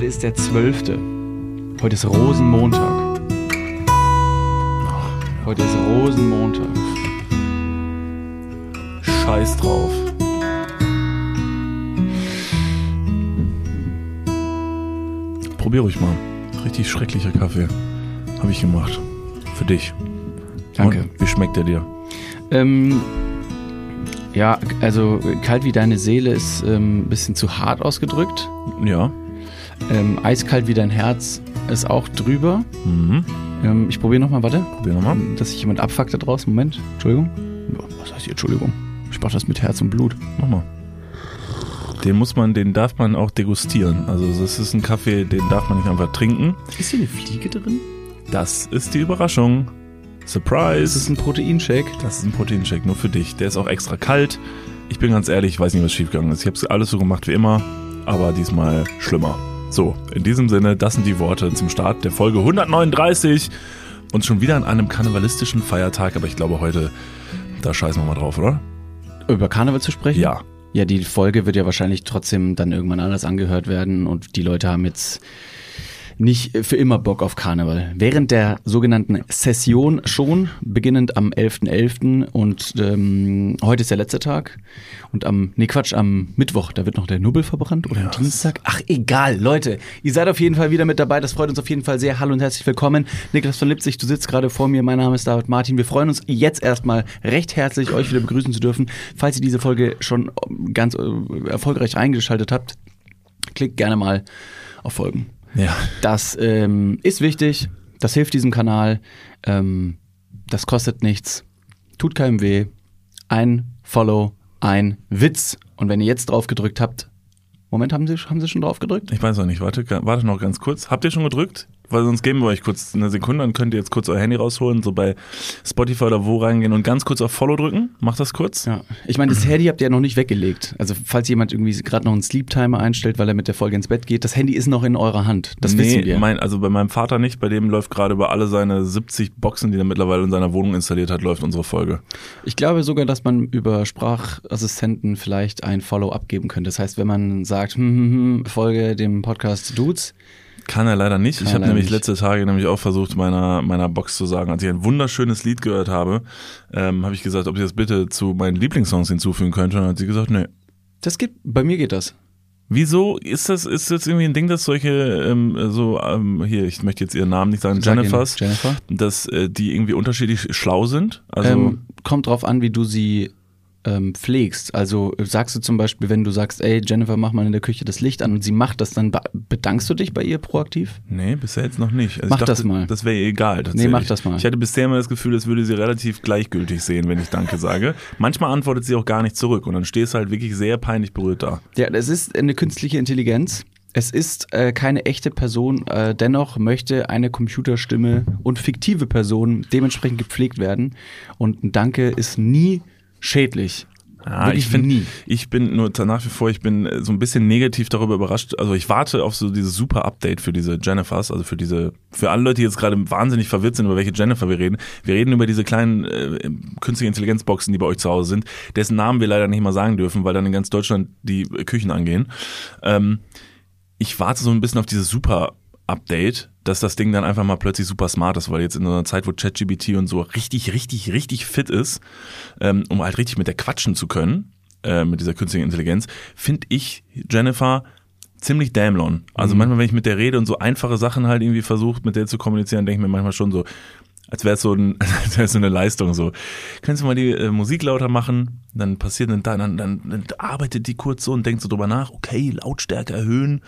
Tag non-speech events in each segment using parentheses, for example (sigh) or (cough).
Heute ist der 12. Heute ist Rosenmontag. Heute ist Rosenmontag. Scheiß drauf. Probier ruhig mal. Richtig schrecklicher Kaffee. Habe ich gemacht. Für dich. Danke. Und wie schmeckt der dir? Ähm, ja, also kalt wie deine Seele ist ähm, ein bisschen zu hart ausgedrückt. Ja. Ähm, eiskalt wie dein Herz ist auch drüber. Mhm. Ähm, ich probiere nochmal, warte. Probier nochmal. Dass sich jemand abfuckt da draußen. Moment, Entschuldigung. Was heißt hier Entschuldigung? Ich mach das mit Herz und Blut. Mach mal. Den muss man, den darf man auch degustieren. Also das ist ein Kaffee, den darf man nicht einfach trinken. Ist hier eine Fliege drin? Das ist die Überraschung. Surprise. Das ist ein Proteinshake. Das ist ein Proteinshake nur für dich. Der ist auch extra kalt. Ich bin ganz ehrlich, ich weiß nicht, was schiefgegangen ist. Ich habe alles so gemacht wie immer, aber diesmal schlimmer. So, in diesem Sinne, das sind die Worte zum Start der Folge 139 und schon wieder an einem karnevalistischen Feiertag, aber ich glaube heute, da scheißen wir mal drauf, oder? Über Karneval zu sprechen? Ja. Ja, die Folge wird ja wahrscheinlich trotzdem dann irgendwann anders angehört werden und die Leute haben jetzt nicht für immer Bock auf Karneval. Während der sogenannten Session schon, beginnend am 11.11. und ähm, heute ist der letzte Tag und am, nee Quatsch, am Mittwoch, da wird noch der Nubbel verbrannt oder am Dienstag. Ach egal, Leute, ihr seid auf jeden Fall wieder mit dabei, das freut uns auf jeden Fall sehr. Hallo und herzlich willkommen. Niklas von Lipzig, du sitzt gerade vor mir, mein Name ist David Martin. Wir freuen uns jetzt erstmal recht herzlich, euch wieder begrüßen zu dürfen. Falls ihr diese Folge schon ganz äh, erfolgreich eingeschaltet habt, klickt gerne mal auf Folgen. Ja. Das ähm, ist wichtig, das hilft diesem Kanal, ähm, das kostet nichts, tut keinem weh. Ein Follow, ein Witz. Und wenn ihr jetzt drauf gedrückt habt, Moment, haben Sie, haben Sie schon drauf gedrückt? Ich weiß noch nicht, warte, warte noch ganz kurz. Habt ihr schon gedrückt? Weil sonst geben wir euch kurz eine Sekunde, dann könnt ihr jetzt kurz euer Handy rausholen, so bei Spotify oder wo reingehen und ganz kurz auf Follow drücken. Macht das kurz. Ja. Ich meine, das Handy habt ihr ja noch nicht weggelegt. Also falls jemand irgendwie gerade noch einen Sleep-Timer einstellt, weil er mit der Folge ins Bett geht, das Handy ist noch in eurer Hand. Das wissen wir. Mein, also bei meinem Vater nicht, bei dem läuft gerade über alle seine 70 Boxen, die er mittlerweile in seiner Wohnung installiert hat, läuft unsere Folge. Ich glaube sogar, dass man über Sprachassistenten vielleicht ein Follow abgeben könnte. Das heißt, wenn man sagt, hm, hm, hm, Folge dem Podcast Dudes, Kann er leider nicht. Kann ich habe nämlich nicht. letzte Tage nämlich auch versucht, meiner, meiner Box zu sagen, als ich ein wunderschönes Lied gehört habe, ähm, habe ich gesagt, ob ich das bitte zu meinen Lieblingssongs hinzufügen könnte. Und dann hat sie gesagt, nee. das geht, bei mir geht das. Wieso ist das, ist das irgendwie ein Ding, dass solche, ähm, so, ähm, hier, ich möchte jetzt ihren Namen nicht sagen, Sag Jennifers, Jennifer. dass äh, die irgendwie unterschiedlich schlau sind? Also, ähm, kommt drauf an, wie du sie ähm, pflegst. Also äh, sagst du zum Beispiel, wenn du sagst, ey Jennifer, mach mal in der Küche das Licht an und sie macht das, dann be- bedankst du dich bei ihr proaktiv? nee, bisher jetzt noch nicht. Also Mach dachte, das mal. Das wäre ihr egal. Nee, mach das mal. Ich hatte bisher immer das Gefühl, es würde sie relativ gleichgültig sehen, wenn ich Danke sage. Manchmal antwortet sie auch gar nicht zurück und dann stehst du halt wirklich sehr peinlich berührt da. Ja, das ist eine künstliche Intelligenz. Es ist äh, keine echte Person, äh, dennoch möchte eine Computerstimme und fiktive Person dementsprechend gepflegt werden. Und ein Danke ist nie schädlich. Ja, ich finde, nie. ich bin nur nach wie vor, ich bin äh, so ein bisschen negativ darüber überrascht. Also ich warte auf so dieses super Update für diese Jennifers, also für diese, für alle Leute, die jetzt gerade wahnsinnig verwirrt sind, über welche Jennifer wir reden. Wir reden über diese kleinen äh, künstliche Intelligenzboxen, die bei euch zu Hause sind, dessen Namen wir leider nicht mal sagen dürfen, weil dann in ganz Deutschland die äh, Küchen angehen. Ähm, ich warte so ein bisschen auf dieses super Update, dass das Ding dann einfach mal plötzlich super smart ist, weil jetzt in so einer Zeit, wo ChatGPT und so richtig, richtig, richtig fit ist, ähm, um halt richtig mit der quatschen zu können, äh, mit dieser künstlichen Intelligenz, finde ich Jennifer ziemlich dämlon. Also manchmal, wenn ich mit der rede und so einfache Sachen halt irgendwie versucht, mit der zu kommunizieren, denke ich mir manchmal schon so, als wäre es so, ein, (laughs) als wär's so eine Leistung so. Kannst du mal die äh, Musik lauter machen? Dann passiert dann, dann, dann, dann arbeitet die kurz so und denkt so drüber nach, okay, Lautstärke erhöhen.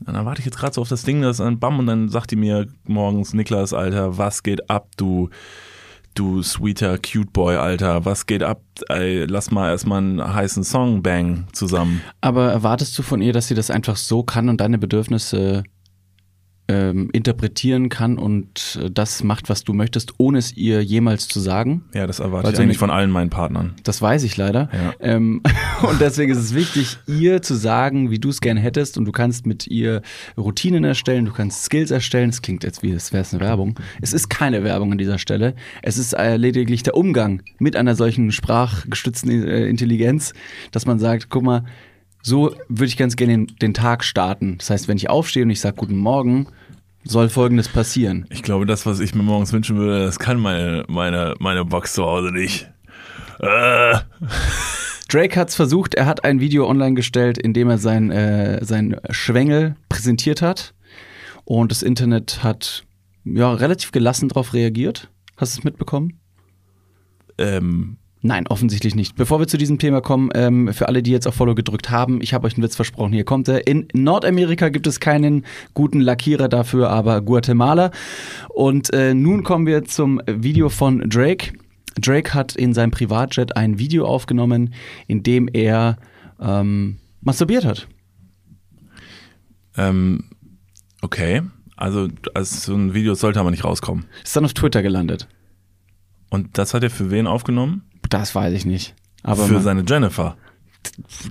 Dann warte ich jetzt gerade so auf das Ding, das dann bam und dann sagt die mir morgens, Niklas, Alter, was geht ab, du, du sweeter Cute Boy, Alter, was geht ab? Ey, lass mal erstmal einen heißen Song bang zusammen. Aber erwartest du von ihr, dass sie das einfach so kann und deine Bedürfnisse ähm, interpretieren kann und äh, das macht, was du möchtest, ohne es ihr jemals zu sagen? Ja, das erwarte Weil ich eigentlich von allen meinen Partnern. Das weiß ich leider. Ja. Ähm, (laughs) und deswegen ist es wichtig, ihr zu sagen, wie du es gerne hättest. Und du kannst mit ihr Routinen erstellen, du kannst Skills erstellen. Es klingt jetzt wie, als wäre es eine Werbung. Es ist keine Werbung an dieser Stelle. Es ist äh, lediglich der Umgang mit einer solchen sprachgestützten äh, Intelligenz, dass man sagt, guck mal, So würde ich ganz gerne den, den Tag starten. Das heißt, wenn ich aufstehe und ich sage Guten Morgen, soll Folgendes passieren. Ich glaube, das, was ich mir morgens wünschen würde, das kann meine, meine, meine Box zu Hause nicht. Äh. Drake hat es versucht, er hat ein Video online gestellt, in dem er sein, äh, sein Schwengel präsentiert hat. Und das Internet hat ja relativ gelassen darauf reagiert. Hast du es mitbekommen? Ähm, Nein, offensichtlich nicht. Bevor wir zu diesem Thema kommen, ähm, für alle, die jetzt auf Follow gedrückt haben, ich habe euch einen Witz versprochen, hier kommt er. In Nordamerika gibt es keinen guten Lackierer dafür, aber Guatemala. Und äh, nun kommen wir zum Video von Drake. Drake hat in seinem Privatjet ein Video aufgenommen, in dem er ähm, masturbiert hat. ähm, okay. Also, also so ein Video sollte aber nicht rauskommen. Ist dann auf Twitter gelandet. Und das hat er für wen aufgenommen? Das weiß ich nicht. Aber für man, seine Jennifer.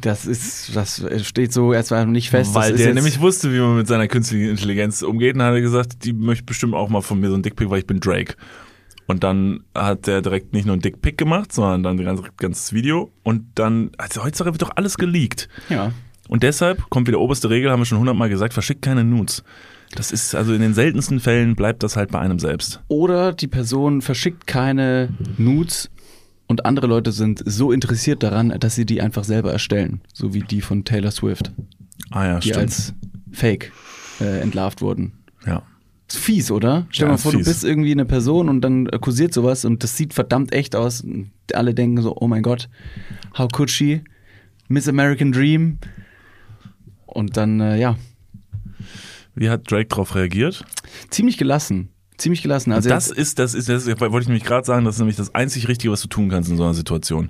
das ist, das steht so erstmal nicht fest. Weil der nämlich wusste, wie man mit seiner künstlichen Intelligenz umgeht und hat er gesagt, die möchte bestimmt auch mal von mir so ein Dickpick, weil ich bin Drake. Und dann hat der direkt nicht nur ein Dickpick gemacht, sondern dann ein ganz, ganzes Video. Und dann, also heutzutage wird doch alles geleakt. Ja. Und deshalb kommt wieder oberste Regel, haben wir schon hundertmal gesagt, verschickt keine Nudes. Das ist, also in den seltensten Fällen bleibt das halt bei einem selbst. Oder die Person verschickt keine Nudes und andere Leute sind so interessiert daran, dass sie die einfach selber erstellen. So wie die von Taylor Swift, Ah ja, die stimmt. als Fake äh, entlarvt wurden. ja. Ist fies, oder? Stell Ja, mal vor, du bist irgendwie eine Person und dann kursiert sowas und das sieht verdammt echt aus. Und alle denken so, oh mein Gott, how could she? Miss American Dream. Und dann, äh, ja, Wie hat Drake darauf reagiert? ziemlich gelassen. Ziemlich gelassen. Also das ist, das ist, das wollte ich nämlich gerade sagen, das ist nämlich das einzig Richtige, was du tun kannst in so einer Situation.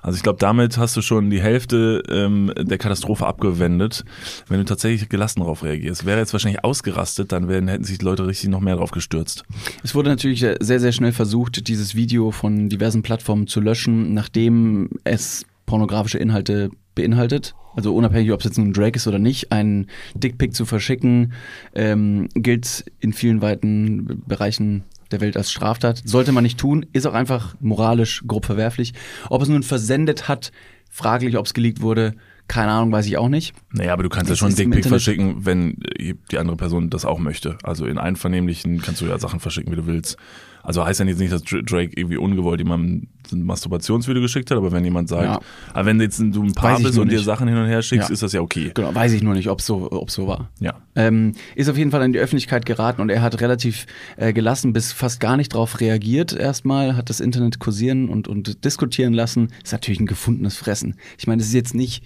Also ich glaube, damit hast du schon die Hälfte ähm, der Katastrophe abgewendet, wenn du tatsächlich gelassen darauf reagierst. Wäre jetzt wahrscheinlich ausgerastet, dann wären, hätten sich die Leute richtig noch mehr drauf gestürzt. Es wurde natürlich äh, sehr, sehr schnell versucht, dieses Video von diversen Plattformen zu löschen, nachdem es pornografische Inhalte beinhaltet. Also unabhängig, ob es jetzt nun Drake ist oder nicht, einen Dickpick zu verschicken, ähm, gilt in vielen weiten Bereichen der Welt als Straftat. Sollte man nicht tun, ist auch einfach moralisch grob verwerflich. Ob es nun versendet hat, fraglich, ob es geleakt wurde, keine Ahnung, weiß ich auch nicht. Naja, aber du kannst ja Das schon einen ist im Dickpick verschicken, wenn die andere Person das auch möchte. Also in einvernehmlichen kannst du ja Sachen verschicken, wie du willst. Also heißt ja jetzt nicht, dass Dr- Drake irgendwie ungewollt jemandem ein Masturbationsvideo geschickt hat, aber wenn jemand sagt, Ja. aber wenn jetzt du ein Paar bist und dir. Sachen hin und her schickst, Ja. ist das ja okay. Genau, weiß ich nur nicht, ob so, ob so war. Ja. Ähm, ist auf jeden Fall in die Öffentlichkeit geraten und er hat relativ äh, gelassen bis fast gar nicht drauf reagiert erstmal, hat das Internet kursieren und, und diskutieren lassen. Ist natürlich ein gefundenes Fressen. Ich meine, das ist jetzt nicht.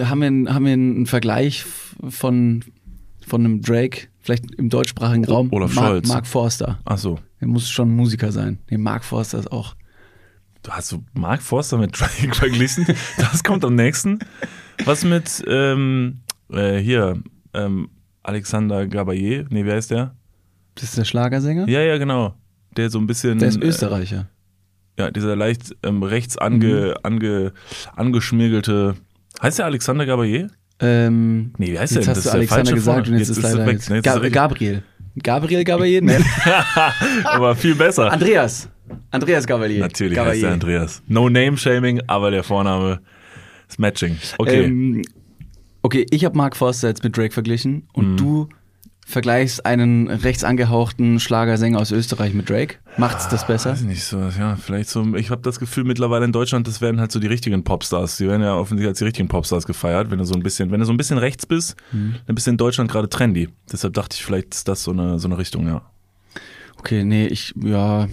Haben wir, einen- haben wir einen Vergleich von, von einem Drake, vielleicht im deutschsprachigen Raum? Olaf Mark, Scholz. Mark Forster. Ach so. Er muss schon Musiker sein. Nee, Mark Forster ist auch. Du hast so Mark Forster mit (laughs) Drake verglichen? Das kommt am nächsten. Was mit ähm, äh, hier ähm, Alexander Gabayé? Nee, wer ist der? Das ist der Schlagersänger? Ja, ja, genau. Der so ein bisschen. Der ist äh, Österreicher. Ja, dieser leicht ähm, rechts ange, Mhm. ange, angeschmirgelte. Heißt der Alexander Gabayé? Ähm, Nee, wie heißt jetzt der? hast Das du Alexander gesagt und jetzt, Jetzt ist er leider weg. Ne, jetzt Ga ist Gabriel. Gabriel Gabayé? Nee. (laughs) Aber viel besser. Andreas. Andreas Gavalier. Natürlich Gavalier. heißt der Andreas. No Name Shaming, aber der Vorname ist Matching. Okay. Ähm, okay, ich habe Mark Forster jetzt mit Drake verglichen und Mhm. du vergleichst einen rechts angehauchten Schlagersänger aus Österreich mit Drake. Macht's das besser? Weiß ich nicht so, ja, vielleicht so. Ich habe das Gefühl mittlerweile in Deutschland, das werden halt so die richtigen Popstars. Die werden ja offensichtlich als die richtigen Popstars gefeiert. Wenn du so ein bisschen, wenn du so ein bisschen rechts bist, Mhm. dann bist du in Deutschland gerade trendy. Deshalb dachte ich, vielleicht ist das so eine, so eine Richtung, ja. Okay, nee, ich, ja,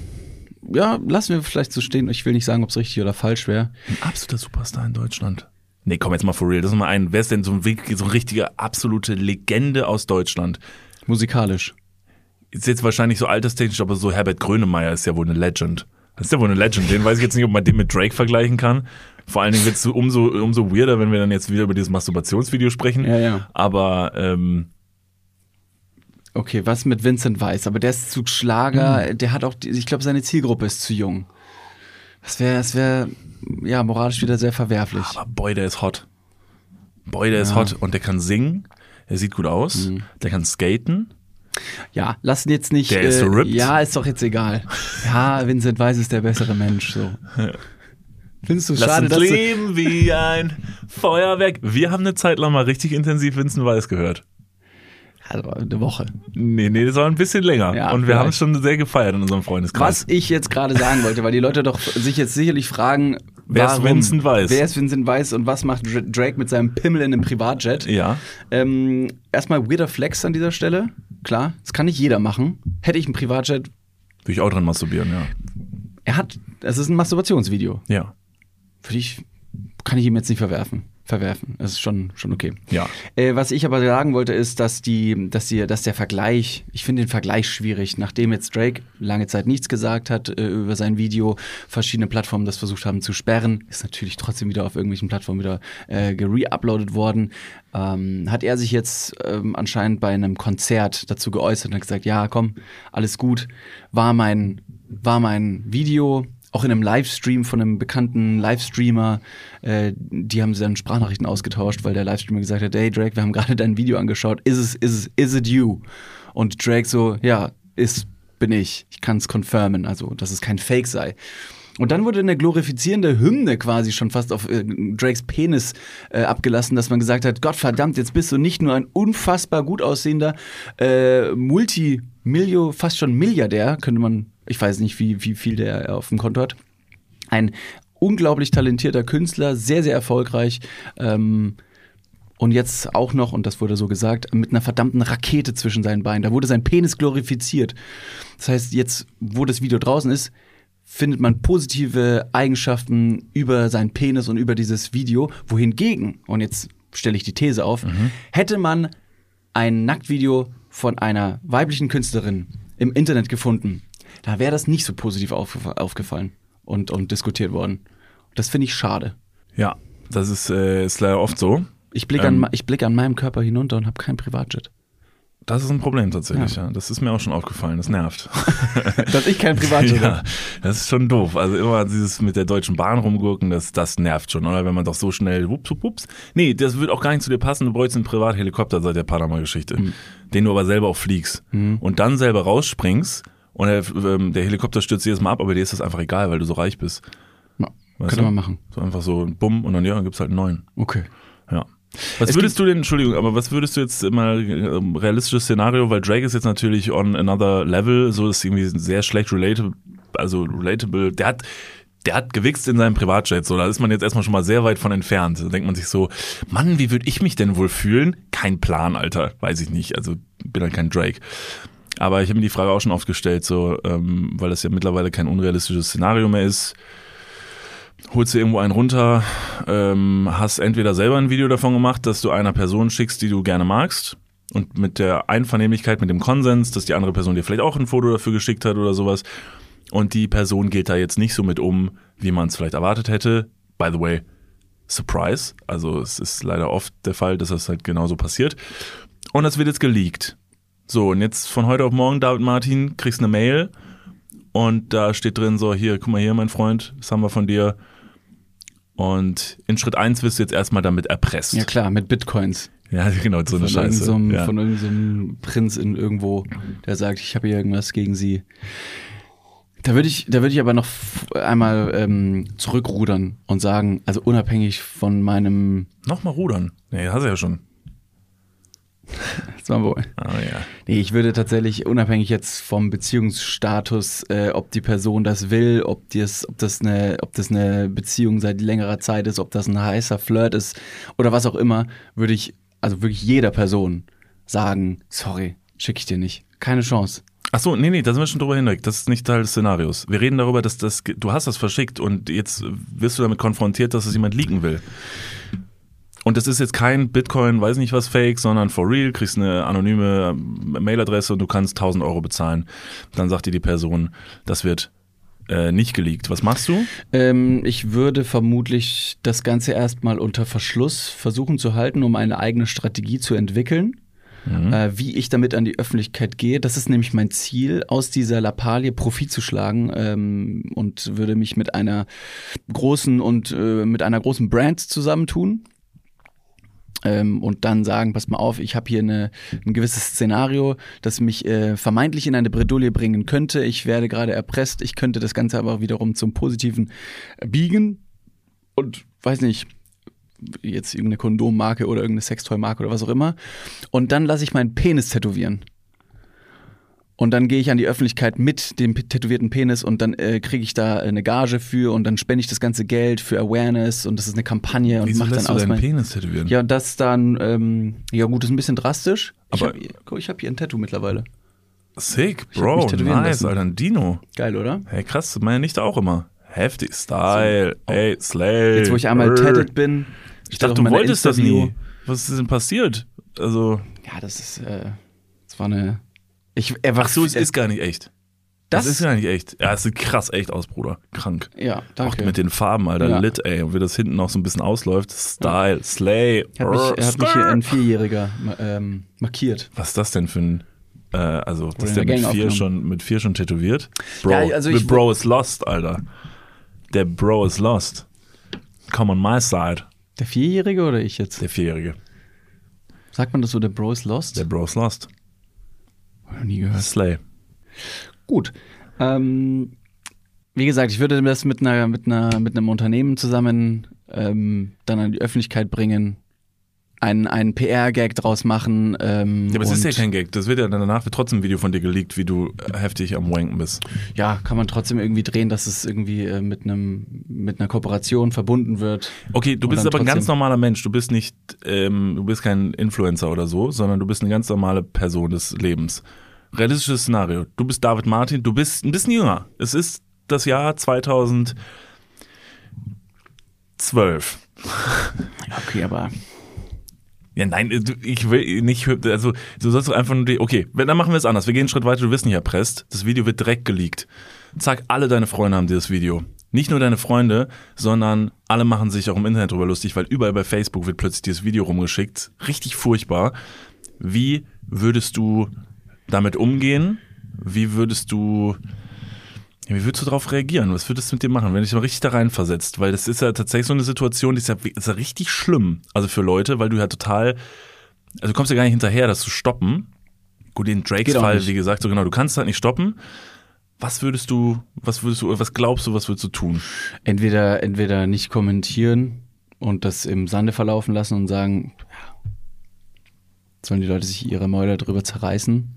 ja, lassen wir vielleicht so stehen. Ich will nicht sagen, ob es richtig oder falsch wäre. Ein absoluter Superstar in Deutschland. Nee, komm jetzt mal for real. Das ist mal ein. Wer ist denn so, ein, so eine richtige, absolute Legende aus Deutschland? Musikalisch. Ist jetzt wahrscheinlich so alterstechnisch, aber so Herbert Grönemeyer ist ja wohl eine Legend. Das ist ja wohl eine Legend. Den weiß ich jetzt nicht, ob man den mit Drake vergleichen kann. Vor allen Dingen wird es so umso, umso weirder, wenn wir dann jetzt wieder über dieses Masturbationsvideo sprechen. Ja, ja. Aber ähm, Okay, was mit Vincent Weiss? Aber der ist zu Schlager, Hm. der hat auch, die, ich glaube, seine Zielgruppe ist zu jung. Das wäre, das wäre, ja, moralisch wieder sehr verwerflich. aber boy, der ist hot. Boy, der ist Ja. hot und der kann singen. Er sieht gut aus. Der kann skaten. Ja, lass ihn jetzt nicht. Der ist ripped. Ja, ist doch jetzt egal. (laughs) Ja, Vincent Weiss ist der bessere Mensch. So. Findest du Lass schade, uns dass du, leben wie ein Feuerwerk. Wir haben eine Zeit lang mal richtig intensiv Vincent Weiss gehört. also eine Woche. Nee, nee, das war ein bisschen länger. Ja, Und wir haben es schon sehr gefeiert in unserem Freundeskreis. Was ich jetzt gerade sagen wollte, weil die Leute doch sich jetzt sicherlich fragen, Wer ist warum, Vincent Weiss? Wer ist Vincent Weiss und was macht Dra- Drake mit seinem Pimmel in einem Privatjet? Ja. Ähm, erstmal weirder Flex an dieser Stelle. Klar, das kann nicht jeder machen. Hätte ich ein Privatjet, Würde ich auch dran masturbieren, ja. er hat, es ist ein Masturbationsvideo. Ja. Für dich kann ich ihm jetzt nicht verwerfen. Verwerfen. Das ist schon, schon okay. Ja. Äh, was ich aber sagen wollte, ist, dass die, dass die, dass der Vergleich, ich finde den Vergleich schwierig, nachdem jetzt Drake lange Zeit nichts gesagt hat äh, über sein Video, verschiedene Plattformen das versucht haben zu sperren, ist natürlich trotzdem wieder auf irgendwelchen Plattformen wieder äh, gereuploadet worden. Ähm, hat er sich jetzt ähm, anscheinend bei einem Konzert dazu geäußert und hat gesagt, ja, komm, alles gut, war mein, war mein Video, auch in einem Livestream von einem bekannten Livestreamer, äh, die haben sie dann Sprachnachrichten ausgetauscht, weil der Livestreamer gesagt hat, hey Drake, wir haben (laughs) gerade dein Video angeschaut, is es, is es, is it you? Und Drake so, ja, ist, bin ich, ich kann es confirmen, also dass es kein Fake sei. Und dann wurde eine glorifizierende Hymne quasi schon fast auf äh, Drakes Penis äh, abgelassen, dass man gesagt hat, Gott verdammt, jetzt bist du nicht nur ein unfassbar gut aussehender äh, Multimilio, fast schon Milliardär, könnte man, ich weiß nicht, wie, wie viel der auf dem Konto hat. Ein unglaublich talentierter Künstler, sehr, sehr erfolgreich. Ähm, und jetzt auch noch, und das wurde so gesagt, mit einer verdammten Rakete zwischen seinen Beinen. Da wurde sein Penis glorifiziert. Das heißt, jetzt, wo das Video draußen ist, findet man positive Eigenschaften über seinen Penis und über dieses Video. Wohingegen, und jetzt stelle ich die These auf, hätte man ein Nacktvideo von einer weiblichen Künstlerin im Internet gefunden, da wäre das nicht so positiv aufgef- aufgefallen und, und diskutiert worden. Das finde ich schade. Ja, das ist, äh, ist leider oft so. Ich blicke Ähm. an, ich blicke an meinem Körper hinunter und habe kein Privatjet. Das ist ein Problem tatsächlich, ja. Das ist mir auch schon aufgefallen, das nervt. (laughs) Dass ich kein Privatjet (laughs) ja, habe. das ist schon doof. Also immer dieses mit der Deutschen Bahn rumgurken, das, das nervt schon, oder? Wenn man doch so schnell, wups, wups, wups. Nee, das wird auch gar nicht zu dir passen. Du bräuchst einen Privathelikopter seit der Panama-Geschichte, Mhm. den du aber selber auch fliegst. Und dann selber rausspringst und der, ähm, der Helikopter stürzt jedes Mal ab, aber dir ist das einfach egal, weil du so reich bist. Ja, Weißt könnte du? man machen. So einfach so bumm und dann ja, dann gibt's halt einen neuen. Okay. Ja. Was Es würdest du denn, Entschuldigung, aber was würdest du jetzt mal ähm, realistisches Szenario, weil Drake ist jetzt natürlich on another level, so ist irgendwie sehr schlecht relatable, also relatable. Der hat der hat gewichst in seinem Privatjet, so da ist man jetzt erstmal schon mal sehr weit von entfernt. Da denkt man sich so, Mann, wie würde ich mich denn wohl fühlen? Kein Plan, Alter, weiß ich nicht. Also bin halt kein Drake. Aber ich habe mir die Frage auch schon oft gestellt, so, ähm, weil das ja mittlerweile kein unrealistisches Szenario mehr ist holst dir irgendwo einen runter, ähm, hast entweder selber ein Video davon gemacht, dass du einer Person schickst, die du gerne magst. Und mit der Einvernehmlichkeit, mit dem Konsens, dass die andere Person dir vielleicht auch ein Foto dafür geschickt hat oder sowas. Und die Person geht da jetzt nicht so mit um, wie man es vielleicht erwartet hätte. By the way, Surprise. Also es ist leider oft der Fall, dass das halt genauso passiert. Und das wird jetzt geleakt. So, und jetzt von heute auf morgen, David Martin, kriegst eine Mail und da steht drin so, hier, guck mal hier, mein Freund, das haben wir von dir. Und in Schritt eins wirst du jetzt erstmal damit erpresst. Ja klar, mit Bitcoins. Ja, genau, so eine von Scheiße. irgendeinem ja. von irgendeinem Prinz in irgendwo, der sagt, ich habe hier irgendwas gegen sie. Da würde ich, da würde ich aber noch einmal ähm, zurückrudern und sagen, also unabhängig von meinem, Nochmal rudern. Nee, hast du ja schon. Das war wohl. Ah ja. Nee, ich würde tatsächlich unabhängig jetzt vom Beziehungsstatus, äh, ob die Person das will, ob das, ob das eine, ob das eine Beziehung seit längerer Zeit ist, ob das ein heißer Flirt ist oder was auch immer, würde ich, also wirklich jeder Person sagen, sorry, schicke ich dir nicht. Keine Chance. Ach so, nee, nee, da sind wir schon drüber hinweg. Das ist nicht Teil des Szenarios. Wir reden darüber, dass das, du hast das verschickt und jetzt wirst du damit konfrontiert, dass es jemand leaken will. Und das ist jetzt kein Bitcoin, weiß nicht was Fake, sondern for real, kriegst eine anonyme Mailadresse und du kannst 1000 Euro bezahlen. Dann sagt dir die Person, das wird äh, nicht geleakt. Was machst du? Ähm, ich würde vermutlich das Ganze erstmal unter Verschluss versuchen zu halten, um eine eigene Strategie zu entwickeln. Äh, wie ich damit an die Öffentlichkeit gehe. Das ist nämlich mein Ziel, aus dieser Lappalie Profit zu schlagen ähm, und würde mich mit einer großen und äh, mit einer großen Brand zusammentun. Ähm, und dann sagen, pass mal auf, ich habe hier eine, ein gewisses Szenario, das mich äh, vermeintlich in eine Bredouille bringen könnte. Ich werde gerade erpresst, ich könnte das Ganze aber wiederum zum Positiven biegen. und weiß nicht, jetzt irgendeine Kondommarke oder irgendeine Sextoy-Marke oder was auch immer. Und dann lasse ich meinen Penis tätowieren. Und dann gehe ich an die Öffentlichkeit mit dem tätowierten Penis und dann äh, kriege ich da eine Gage für und dann spende ich das ganze Geld für Awareness und das ist eine Kampagne und Wieso mache dann lässt du aus deinen Penis tätowieren? Ja, das dann, ähm, ja gut, ist ein bisschen drastisch. Aber- ich habe ich hab hier ein Tattoo mittlerweile. Sick, Ich hab mich Bro, nice, lassen. Alter, ein Dino. Geil, oder? Hey, krass, meine Nichte auch immer. Heftig, Style, ey, Slay. Jetzt, wo ich einmal tatted bin. Ich dachte, du wolltest das nie. Was ist denn passiert? Also, Ja, das ist, äh, das war eine. Ich, er war ach so, es ist gar nicht echt. Das, Das- ist gar nicht echt. Ja, es sieht krass echt aus, Bruder. Krank. Ja, Auch danke. mit den Farben, Alter. Ja. Lit, ey. Und wie das hinten noch so ein bisschen ausläuft. Style, Slay. Er hat mich, er hat mich hier ein Vierjähriger ähm, markiert. Was ist das denn für ein. Äh, also, das in ist der mit vier, schon, mit vier schon tätowiert? Bro, Ja, also the Bro is lost, Alter. Der Bro is lost. Come on my side. Der Vierjährige oder ich jetzt? Der Vierjährige. Sagt man das so, der Bro ist lost? Der Bro is lost. Ich nie gehört. Slay. Gut. Ähm, wie gesagt, ich würde das mit einer, mit einer, mit einem Unternehmen zusammen ähm, dann an die Öffentlichkeit bringen, einen, einen PR-Gag draus machen. Ähm, Ja, aber es ist ja kein Gag. Das wird ja danach wird trotzdem ein Video von dir geleakt, wie du heftig am Wanken bist. Ja, kann man trotzdem irgendwie drehen, dass es irgendwie äh, mit einem mit einer Kooperation verbunden wird. Okay, du bist aber ein ganz normaler Mensch. Du bist nicht, ähm, du bist kein Influencer oder so, sondern du bist eine ganz normale Person des Lebens. Realistisches Szenario. Du bist David Martin, du bist ein bisschen jünger. Es ist das Jahr 2012. Okay, aber Ja, nein, du- ich will nicht, also du sollst doch einfach nur die, okay, dann machen wir es anders. Wir gehen einen Schritt weiter, du wirst nicht erpresst. Das Video wird direkt geleakt. Zack, alle deine Freunde haben dieses Video. Nicht nur deine Freunde, sondern alle machen sich auch im Internet drüber lustig, weil überall bei Facebook wird plötzlich dieses Video rumgeschickt. Richtig furchtbar. Wie würdest du damit umgehen? Wie würdest du, ja, wie würdest du darauf reagieren? Was würdest du mit dir machen, wenn dich mal richtig da reinversetzt? Weil das ist ja tatsächlich so eine Situation, die ist ja, ist ja richtig schlimm. Also für Leute, weil du ja total, also du kommst ja gar nicht hinterher, das zu stoppen. Gut, in Drakes Geht auch Fall, nicht. wie gesagt, so genau, du kannst halt nicht stoppen. Was würdest du, was würdest du, was glaubst du, was würdest du tun? entweder, entweder nicht kommentieren und das im Sande verlaufen lassen und sagen, ja, sollen die Leute sich ihre Mäuler drüber zerreißen.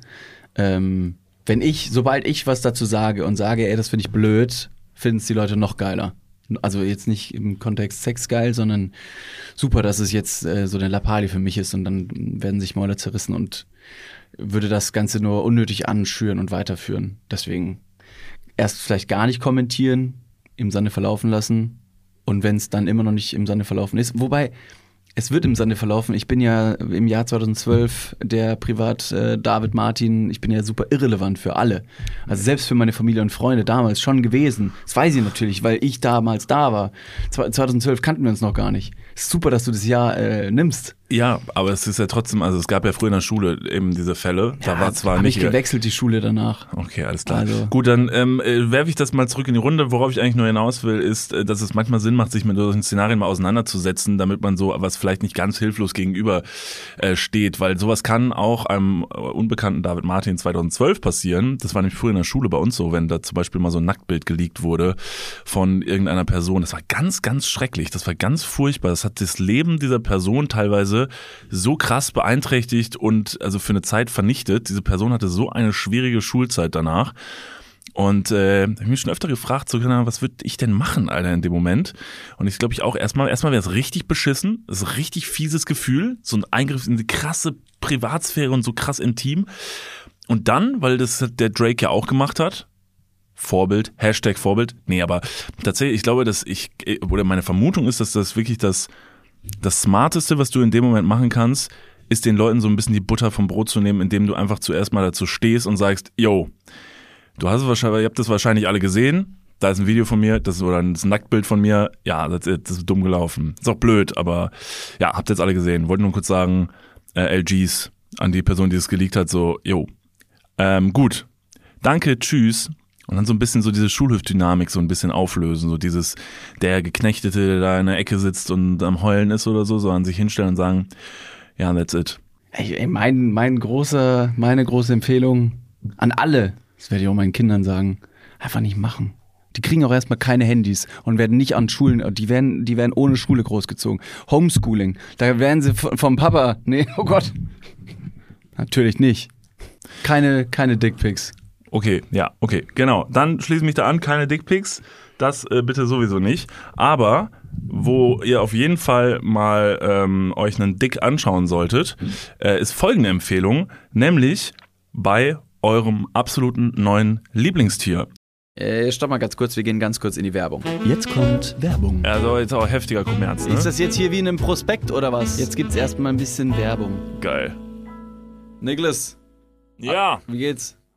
Ähm, wenn ich, sobald ich was dazu sage und sage, ey, das finde ich blöd, finden es die Leute noch geiler. Also jetzt nicht im Kontext Sex geil, sondern super, dass es jetzt äh, so eine Lappalie für mich ist und dann werden sich Mäuler zerrissen und würde das Ganze nur unnötig anschüren und weiterführen. Deswegen erst vielleicht gar nicht kommentieren, im Sande verlaufen lassen und wenn es dann immer noch nicht im Sande verlaufen ist, wobei es wird im Sande verlaufen. Ich bin ja im Jahr 2012 der Privat äh, David Martin, ich bin ja super irrelevant für alle. Also selbst für meine Familie und Freunde damals schon gewesen. Das weiß ich natürlich, weil ich damals da war. Zwa- 2012 kannten wir uns noch gar nicht. Super, dass du das Jahr äh, nimmst. Ja, aber es ist ja trotzdem, also es gab ja früher in der Schule eben diese Fälle. da war zwar nicht ich gewechselt die Schule danach. Okay, alles klar. Also- Gut, dann ähm, äh, werfe ich das mal zurück in die Runde. Worauf ich eigentlich nur hinaus will, ist, äh, dass es manchmal Sinn macht, sich mit solchen Szenarien mal auseinanderzusetzen, damit man so was vielleicht nicht ganz hilflos gegenüber äh, steht, weil sowas kann auch einem äh, unbekannten David Martin 2012 passieren. Das war nämlich früher in der Schule bei uns so, wenn da zum Beispiel mal so ein Nacktbild geleakt wurde von irgendeiner Person. Das war ganz, ganz schrecklich. Das war ganz furchtbar. Das hat das Leben dieser Person teilweise so krass beeinträchtigt und also für eine Zeit vernichtet. Diese Person hatte so eine schwierige Schulzeit danach. Und äh, hab ich mich schon öfter gefragt, so was würde ich denn machen, Alter, in dem Moment? Und ich glaube ich auch erstmal, erstmal wäre es richtig beschissen, das ist ein richtig fieses Gefühl, so ein Eingriff in die krasse Privatsphäre und so krass intim. Und dann, weil das der Drake ja auch gemacht hat, Vorbild, Hashtag Vorbild, nee, aber tatsächlich, ich glaube, dass ich, oder meine Vermutung ist, dass das wirklich das, das Smarteste, was du in dem Moment machen kannst, ist den Leuten so ein bisschen die Butter vom Brot zu nehmen, indem du einfach zuerst mal dazu stehst und sagst, yo, du hast es wahrscheinlich, ihr habt das wahrscheinlich alle gesehen, da ist ein Video von mir, das ist, oder ein Nacktbild von mir, ja, das, das ist dumm gelaufen. Ist auch blöd, aber ja, habt jetzt alle gesehen. Wollte nur kurz sagen, äh, LGs an die Person, die es geleakt hat, so, yo, ähm, gut, danke, tschüss. Und dann so ein bisschen so diese Schulhüftdynamik so ein bisschen auflösen, so dieses, der Geknechtete, der da in der Ecke sitzt und am Heulen ist oder so, so an sich hinstellen und sagen, ja, that's it. Ey, mein, mein großer, meine große Empfehlung an alle, das werde ich auch meinen Kindern sagen, einfach nicht machen. Die kriegen auch erstmal keine Handys und werden nicht an Schulen, die werden, die werden ohne Schule großgezogen. Homeschooling, da werden sie vom Papa, nee, oh Gott. Natürlich nicht. Keine, keine Dickpics. Okay, ja, okay, genau. Dann schließe ich mich da an, keine Dickpics. Das äh, bitte sowieso nicht. Aber wo ihr auf jeden Fall mal ähm, euch einen Dick anschauen solltet, äh, ist folgende Empfehlung, nämlich bei eurem absoluten neuen Lieblingstier. Äh, stopp mal ganz kurz, wir gehen ganz kurz in die Werbung. Jetzt kommt Werbung. Also jetzt auch heftiger Kommerz, ne? Ist das jetzt hier wie in einem Prospekt oder was? Jetzt gibt's erstmal ein bisschen Werbung. geil. Niklas, Ja, wie geht's?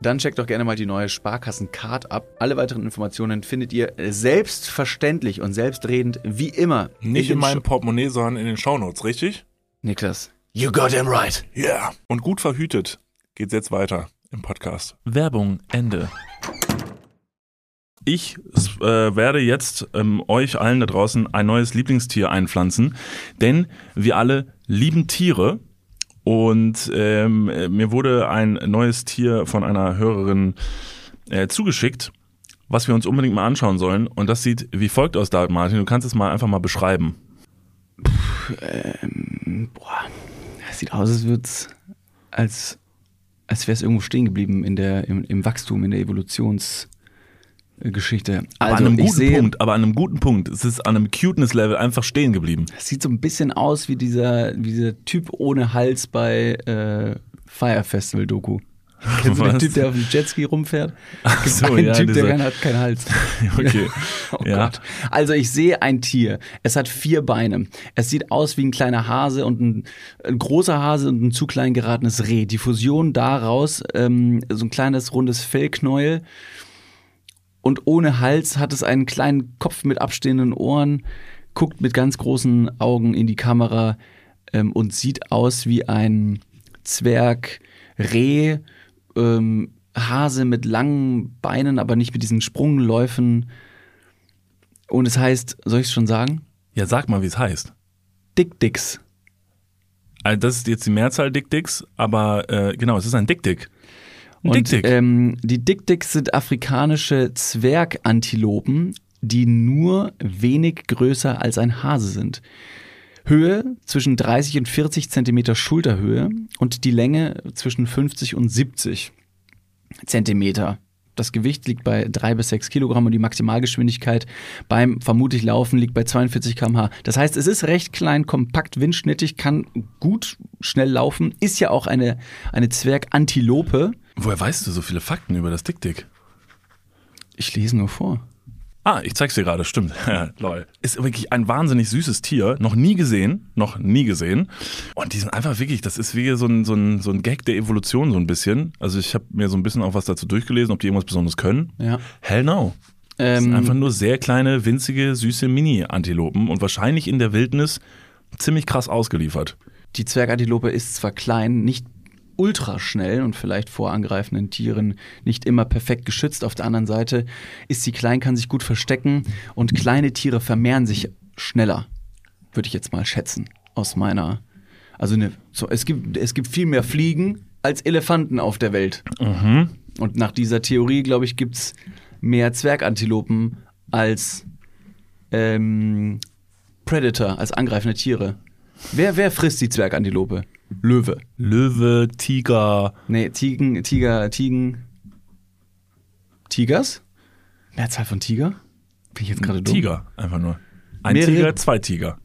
dann checkt doch gerne mal die neue Sparkassen-Card ab. Alle weiteren Informationen findet ihr selbstverständlich und selbstredend wie immer. Nicht in meinem Sho- Portemonnaie, sondern in den Shownotes, richtig? Niklas. You got him right. Ja. Yeah. Und gut verhütet geht's jetzt weiter im Podcast. Werbung Ende. Ich äh, werde jetzt ähm, euch allen da draußen ein neues Lieblingstier einpflanzen, denn wir alle lieben Tiere und ähm, äh, mir wurde ein neues Tier von einer Hörerin äh, zugeschickt, was wir uns unbedingt mal anschauen sollen und das sieht wie folgt aus, David Martin. Du kannst es mal einfach mal beschreiben. Boah, das sieht aus, als würd's, als, als wäre es irgendwo stehen geblieben in der, im, im Wachstum, in der Evolutionsgeschichte. Aber Also an einem ich guten sehe, Punkt, aber an einem guten Punkt. Es ist an einem Cuteness-Level einfach stehen geblieben. es sieht so ein bisschen aus wie dieser, wie dieser Typ ohne Hals bei äh, Fire Festival Doku. (laughs) Kennst du den? Typ, der auf dem Jetski rumfährt? Ach so, einen ja, Typ, der dieser- keinen hat keinen Hals. (laughs) Okay. (laughs) Oh Ja. Gott. Also ich sehe ein Tier. Es hat vier Beine. Es sieht aus wie ein kleiner Hase und ein, ein großer Hase und ein zu klein geratenes Reh. Die Fusion daraus, ähm, so ein kleines rundes Fellknäuel. Und ohne Hals hat es einen kleinen Kopf mit abstehenden Ohren, guckt mit ganz großen Augen in die Kamera ähm, und sieht aus wie ein Zwerg, Reh, ähm, Hase mit langen Beinen, aber nicht mit diesen Sprungläufen. Und es heißt, soll ich es schon sagen? Ja, sag mal, wie es heißt. Dick Dicks. Also das ist jetzt die Mehrzahl Dick Dicks, aber äh, genau, es ist ein Dick Dick. Und Dick Dick. ähm, die Dick Dicks sind afrikanische Zwergantilopen, die nur wenig größer als ein Hase sind. Höhe zwischen 30 und 40 Zentimeter Schulterhöhe und die Länge zwischen 50 und 70 Zentimeter. Das Gewicht liegt bei 3 bis 6 Kilogramm und die Maximalgeschwindigkeit beim vermutlich Laufen liegt bei 42 km/h. Das heißt, es ist recht klein, kompakt, windschnittig, kann gut schnell laufen, ist ja auch eine, eine Zwergantilope. Woher weißt du so viele Fakten über das Dick Dick? Ich lese nur vor. Ah, ich zeig's dir gerade, stimmt. (laughs) Lol. Ist wirklich ein wahnsinnig süßes Tier. Noch nie gesehen. Noch nie gesehen. Und die sind einfach wirklich, das ist wie so ein, so ein, so ein Gag der Evolution, so ein bisschen. Also ich habe mir so ein bisschen auch was dazu durchgelesen, ob die irgendwas Besonderes können. Ja. Hell no. Das sind Ähm, einfach nur sehr kleine, winzige, süße Mini-Antilopen und wahrscheinlich in der Wildnis ziemlich krass ausgeliefert. Die Zwergantilope ist zwar klein, nicht ultra schnell und vielleicht vor angreifenden Tieren nicht immer perfekt geschützt. Auf der anderen Seite ist sie klein, kann sich gut verstecken und kleine Tiere vermehren sich schneller, würde ich jetzt mal schätzen, aus meiner. Also eine, so, es, gibt, es gibt viel mehr Fliegen als Elefanten auf der Welt. Und nach dieser Theorie, glaube ich, gibt es mehr Zwergantilopen als ähm, Predator, als angreifende Tiere. Wer, wer frisst die Zwergantilope? Löwe. Löwe, Tiger, Nee, Tigen, Tiger, Tigen. Tigers? Mehrzahl von Tiger? Bin ich jetzt gerade dumm? Tiger, einfach nur. Ein Mehrere- Tiger, zwei Tiger.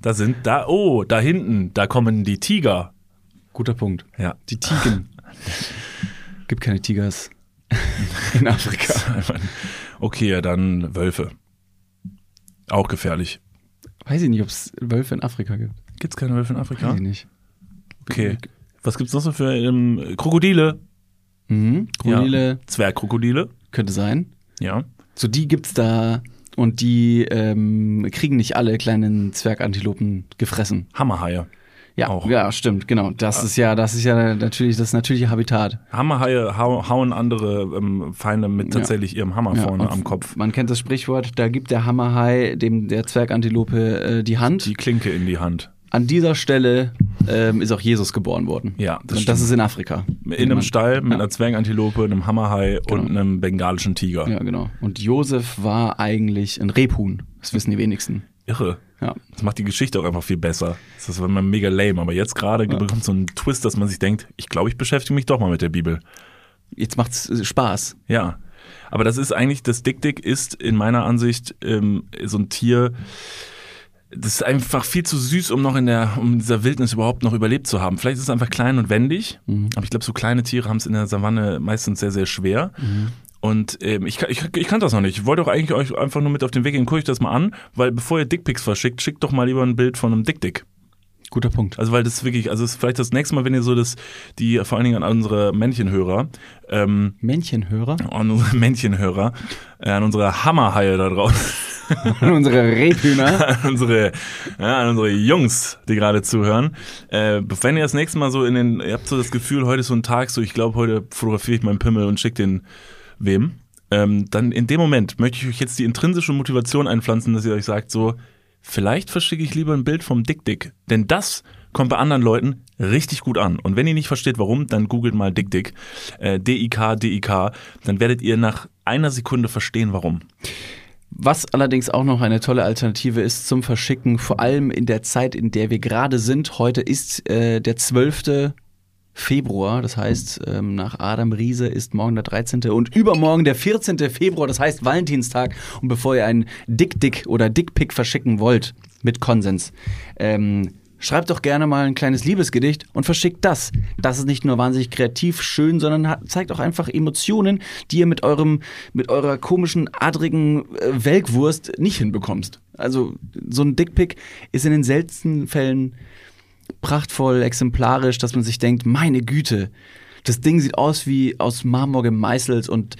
Da sind, da, oh, da hinten, da kommen die Tiger. Guter Punkt. Ja. Die Tigen. (laughs) Gibt keine Tigers (laughs) in Afrika. (laughs) Okay, dann Wölfe. Auch gefährlich. Weiß ich nicht, ob es Wölfe in Afrika gibt. Gibt's keine Wölfe in Afrika? Weiß ich nicht. Okay. Was gibt's noch so für ähm, Krokodile? Mhm. Krokodile Ja. Zwergkrokodile? könnte sein. Ja. So die gibt's da und die ähm, kriegen nicht alle kleinen Zwergantilopen gefressen. Hammerhaie. Ja, Auch. ja, stimmt, genau. Das ist ja, das ist ja natürlich das natürliche Habitat. Hammerhaie hau, hauen andere ähm, Feinde mit Ja. tatsächlich ihrem Hammer Ja, vorne am Kopf. Man kennt das Sprichwort, da gibt der Hammerhai dem der Zwergantilope äh, die Hand. Die Klinke in die Hand. An dieser Stelle ähm, ist auch Jesus geboren worden. Ja, das und das stimmt. ist in Afrika. In einem Stall mit Ja. einer Zwergantilope, einem Hammerhai Genau. und einem bengalischen Tiger. Ja, genau. Und Josef war eigentlich ein Rebhuhn. Das wissen die wenigsten. Irre. Ja. Das macht die Geschichte auch einfach viel besser. Das war immer mega lame, aber jetzt gerade bekommt so einen Twist, dass man sich denkt, ich glaube, ich beschäftige mich doch mal mit der Bibel. Jetzt macht's äh, Spaß. Ja. Aber das ist eigentlich, das Dick-Dick ist in meiner Ansicht ähm, so ein Tier, das ist einfach viel zu süß, um noch in der, um in dieser Wildnis überhaupt noch überlebt zu haben. Vielleicht ist es einfach klein und wendig, aber ich glaube, so kleine Tiere haben es in der Savanne meistens sehr, sehr schwer. Und ähm, ich, kann- ich, ich kann das noch nicht. Ich wollte auch eigentlich euch einfach nur mit auf den Weg gehen, guckt euch das mal an, weil bevor ihr Dickpics verschickt, schickt doch mal lieber ein Bild von einem Dick-Dick. Guter Punkt. Also weil das wirklich, also ist vielleicht das nächste Mal, wenn ihr so das, die vor allen Dingen an unsere Männchenhörer, ähm, Männchenhörer. an unsere (laughs) Männchenhörer, äh, an unsere Hammerhaie da draußen, (laughs) Unsere Rebhühner. (laughs) an unsere, ja, an unsere Jungs, die gerade zuhören. Äh, wenn ihr das nächste Mal so in den, ihr habt so das Gefühl, heute ist so ein Tag, so ich glaube, heute fotografiere ich meinen Pimmel und schicke den wem, ähm, dann in dem Moment möchte ich euch jetzt die intrinsische Motivation einpflanzen, dass ihr euch sagt, so, vielleicht verschicke ich lieber ein Bild vom Dick-Dick. Denn das kommt bei anderen Leuten richtig gut an. Und wenn ihr nicht versteht, warum, dann googelt mal Dick-Dick, äh, D-I-K, D-I-K, dann werdet ihr nach einer Sekunde verstehen, warum. Was allerdings auch noch eine tolle Alternative ist zum Verschicken, vor allem in der Zeit, in der wir gerade sind. Heute ist äh, der 12. Februar, das heißt, ähm, nach Adam Riese ist morgen der 13. und übermorgen der 14. Februar, das heißt Valentinstag. Und bevor ihr einen Dick-Dick oder Dick-Pick verschicken wollt, mit Konsens, ähm, schreibt doch gerne mal ein kleines Liebesgedicht und verschickt das. Das ist nicht nur wahnsinnig kreativ, schön, sondern hat, zeigt auch einfach Emotionen, die ihr mit eurem, mit eurer komischen, adrigen äh, Welkwurst nicht hinbekommst. Also so ein Dickpick ist in den seltensten Fällen prachtvoll, exemplarisch, dass man sich denkt, meine Güte, das Ding sieht aus wie aus Marmor gemeißelt und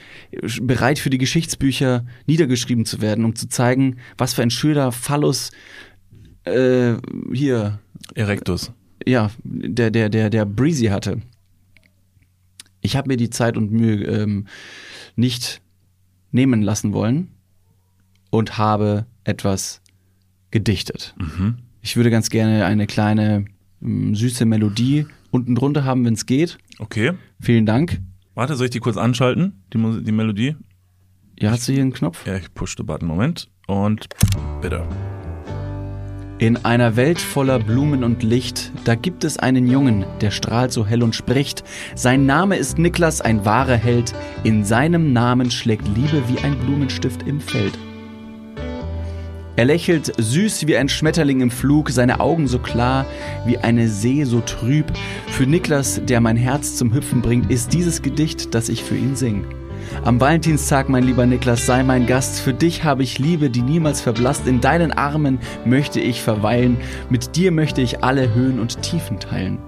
bereit für die Geschichtsbücher niedergeschrieben zu werden, um zu zeigen, was für ein schöner Phallus äh, hier, Erectus. ja, der, der, der, der Breezy hatte. Ich habe mir die Zeit und Mühe ähm, nicht nehmen lassen wollen und habe etwas gedichtet. Ich würde ganz gerne eine kleine süße Melodie unten drunter haben, wenn es geht. Okay. Vielen Dank. Warte, soll ich die kurz anschalten, die, Mus- die Melodie? Ja, hast du hier einen Knopf? Ja, ich push the button. Moment. Und bitte. In einer Welt voller Blumen und Licht, da gibt es einen Jungen, der strahlt so hell und spricht. Sein Name ist Niklas, ein wahrer Held. In seinem Namen schlägt Liebe wie ein Blumenstift im Feld. Er lächelt süß wie ein Schmetterling im Flug, seine Augen so klar wie eine See so trüb. Für Niklas, der mein Herz zum Hüpfen bringt, ist dieses Gedicht, das ich für ihn sing. Am Valentinstag, mein lieber Niklas, sei mein Gast. Für dich habe ich Liebe, die niemals verblasst. In deinen Armen möchte ich verweilen. Mit dir möchte ich alle Höhen und Tiefen teilen.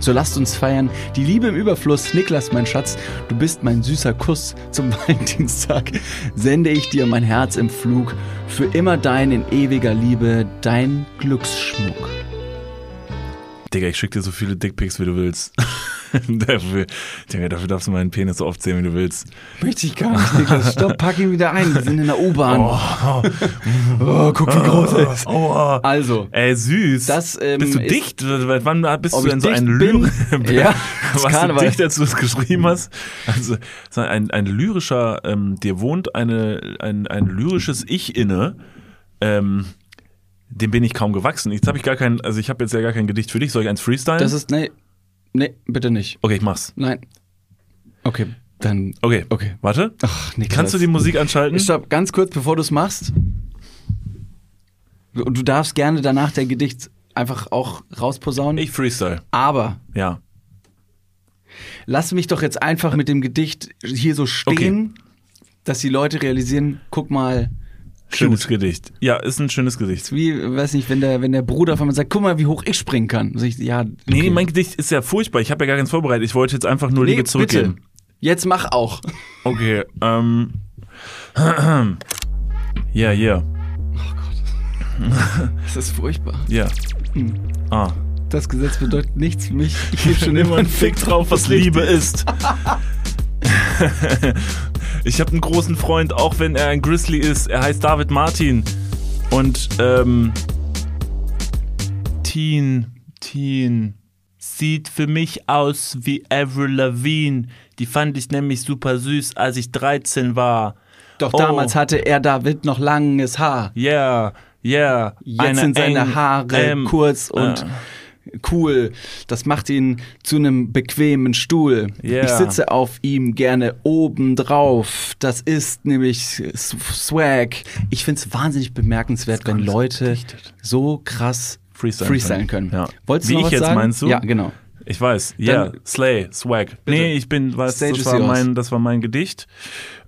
So lasst uns feiern, die Liebe im Überfluss. Niklas, mein Schatz, du bist mein süßer Kuss. Zum (laughs) Valentinstag sende ich dir mein Herz im Flug. Für immer dein in ewiger Liebe, dein Glücksschmuck. Digga, ich schick dir so viele Dickpics, wie du willst. (laughs) (laughs) dafür, Digga, dafür darfst du meinen Penis so oft sehen, wie du willst. Möchte ich gar nicht, Niklas. (laughs) Stopp, pack ihn wieder ein. Wir sind in der U-Bahn. Oh, (laughs) Oh, guck, wie groß er ist. Also, Ey, süß. Das, ähm, bist du dicht? Wann bist du denn so ein dicht Lyr bin? Ja, du Karneval. dicht, als du das geschrieben hast? Also so ein, ein lyrischer, ähm, dir wohnt eine, ein, ein lyrisches Ich inne. Ähm, dem bin ich kaum gewachsen. Jetzt habe ich gar kein, also ich habe jetzt ja gar kein Gedicht für dich. Soll ich eins freestylen? das ist, nee, nee, bitte nicht. okay, ich mach's. Nein. Okay, dann, Okay, okay. warte. Ach, Niklas. Kannst du die Musik anschalten? Stopp, ganz kurz, bevor du es machst. Und du darfst gerne danach dein Gedicht einfach auch rausposaunen. Ich freestyle. Aber Ja. lass mich doch jetzt einfach mit dem Gedicht hier so stehen, dass die Leute realisieren, guck mal, Schönes cute. Gedicht. Ja, ist ein schönes Gedicht. Wie, weiß nicht, wenn der, wenn der Bruder von mir sagt, guck mal, wie hoch ich springen kann. Sag ich, ja, Nee, okay. mein Gedicht ist ja furchtbar. Ich habe ja gar keins vorbereitet. Ich wollte jetzt einfach nur Nee, Liebe zurückgeben. bitte. Jetzt mach auch. Okay, ähm. (clears throat) Ja, ja, (laughs) Das ist furchtbar. ja. Ah. Das Gesetz bedeutet nichts für mich. Ich gebe schon (laughs) immer einen Fick drauf, was Liebe ist. (laughs) (laughs) ich habe einen großen Freund, auch wenn er ein Grizzly ist. Er heißt David Martin. Und, ähm. Teen, Teen. Sieht für mich aus wie Avril Lavigne. Die fand ich nämlich super süß, als ich 13 war. Doch Oh. damals hatte er David noch langes Haar. Yeah, yeah. Jetzt sind seine eng- Haare ähm, kurz und äh. Cool. Das macht ihn zu einem bequemen Stuhl. Ja. Ich sitze auf ihm gerne oben drauf. Das ist nämlich Swag. Ich finde es wahnsinnig bemerkenswert, wenn Leute so krass Freestylen freestylen können. können. Ja. Wolltest Wie du noch ich was jetzt sagen? meinst du? Ja, genau. Ich weiß, ja, Dann- Slay, Swag. Nee, ich bin, weiß, Stage das war, yours. mein, das war mein Gedicht.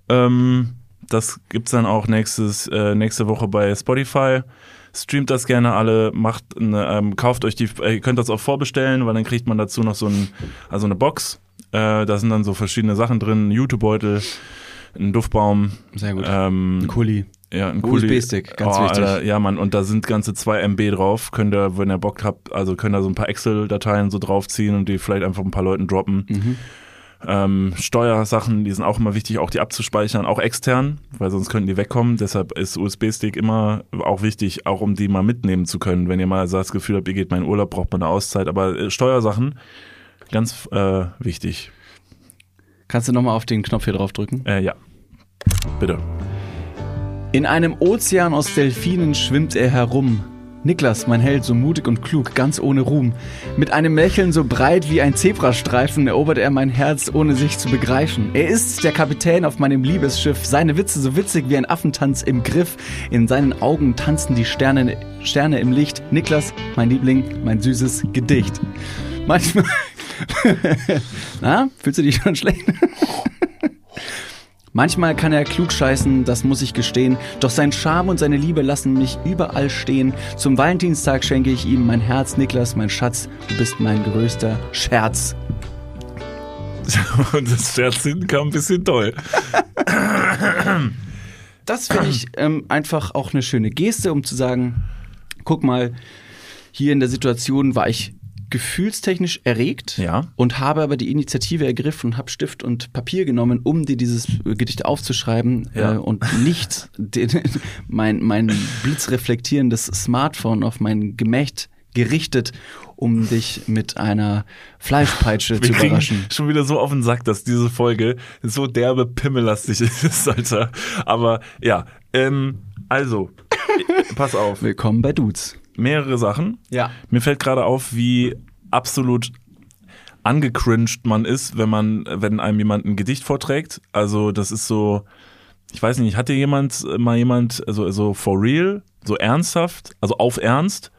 Ähm, das gibt's dann auch nächstes, äh, nächste Woche bei Spotify. Streamt das gerne alle, macht eine, ähm, kauft euch die, äh, ihr könnt das auch vorbestellen, weil dann kriegt man dazu noch so ein, also eine Box. Äh, da sind dann so verschiedene Sachen drin, ein Jutebeutel, ein Duftbaum, Sehr gut. ähm, Kuli. ja, ein Kuli. USB-Stick, ganz oh, wichtig. Alter, ja, Mann, und da sind ganze 2 MB drauf. Könnt ihr, wenn ihr Bock habt, also könnt ihr so ein paar Excel-Dateien so draufziehen und die vielleicht einfach ein paar Leuten droppen. Mhm. Ähm, Steuersachen, die sind auch immer wichtig, auch die abzuspeichern, auch extern, weil sonst könnten die wegkommen. Deshalb ist USB-Stick immer auch wichtig, auch um die mal mitnehmen zu können. Wenn ihr mal das Gefühl habt, ihr geht mal in Urlaub, braucht man eine Auszeit. Aber äh, Steuersachen, ganz äh, wichtig. Kannst du nochmal auf den Knopf hier drauf drücken? Äh, ja, bitte. In einem Ozean aus Delfinen schwimmt er herum. Niklas, mein Held, so mutig und klug, ganz ohne Ruhm. Mit einem Lächeln so breit wie ein Zebrastreifen erobert er mein Herz, ohne sich zu begreifen. Er ist der Kapitän auf meinem Liebesschiff, seine Witze so witzig wie ein Affentanz im Griff. In seinen Augen tanzen die Sterne, Sterne im Licht. Niklas, mein Liebling, mein süßes Gedicht. Manchmal... (laughs) Na, fühlst du dich schon schlecht? (laughs) Manchmal kann er klug scheißen, das muss ich gestehen, doch sein Charme und seine Liebe lassen mich überall stehen. Zum Valentinstag schenke ich ihm mein Herz, Niklas, mein Schatz, du bist mein größter Scherz. Und (laughs) das Scherz hinten kam ein bisschen toll. Das finde ich ähm, einfach auch eine schöne Geste, um zu sagen, guck mal, hier in der Situation war ich gefühlstechnisch erregt Ja. und habe aber die Initiative ergriffen und habe Stift und Papier genommen, um dir dieses äh, Gedicht aufzuschreiben Ja. äh, und nicht den, (laughs) mein, mein blitzreflektierendes Smartphone auf mein Gemächt gerichtet, um dich mit einer Fleischpeitsche Wir zu überraschen. schon wieder so auf den Sack, dass diese Folge so derbe pimmellastig (laughs) ist, Alter. Aber ja, ähm, also, (laughs) pass auf. Willkommen bei Dudes. Mehrere Sachen. Ja. Mir fällt gerade auf, wie absolut angecringed man ist, wenn man, wenn einem jemand ein Gedicht vorträgt. Also, das ist so, ich weiß nicht, hatte jemand mal jemand, also so for real, so ernsthaft, also auf Ernst,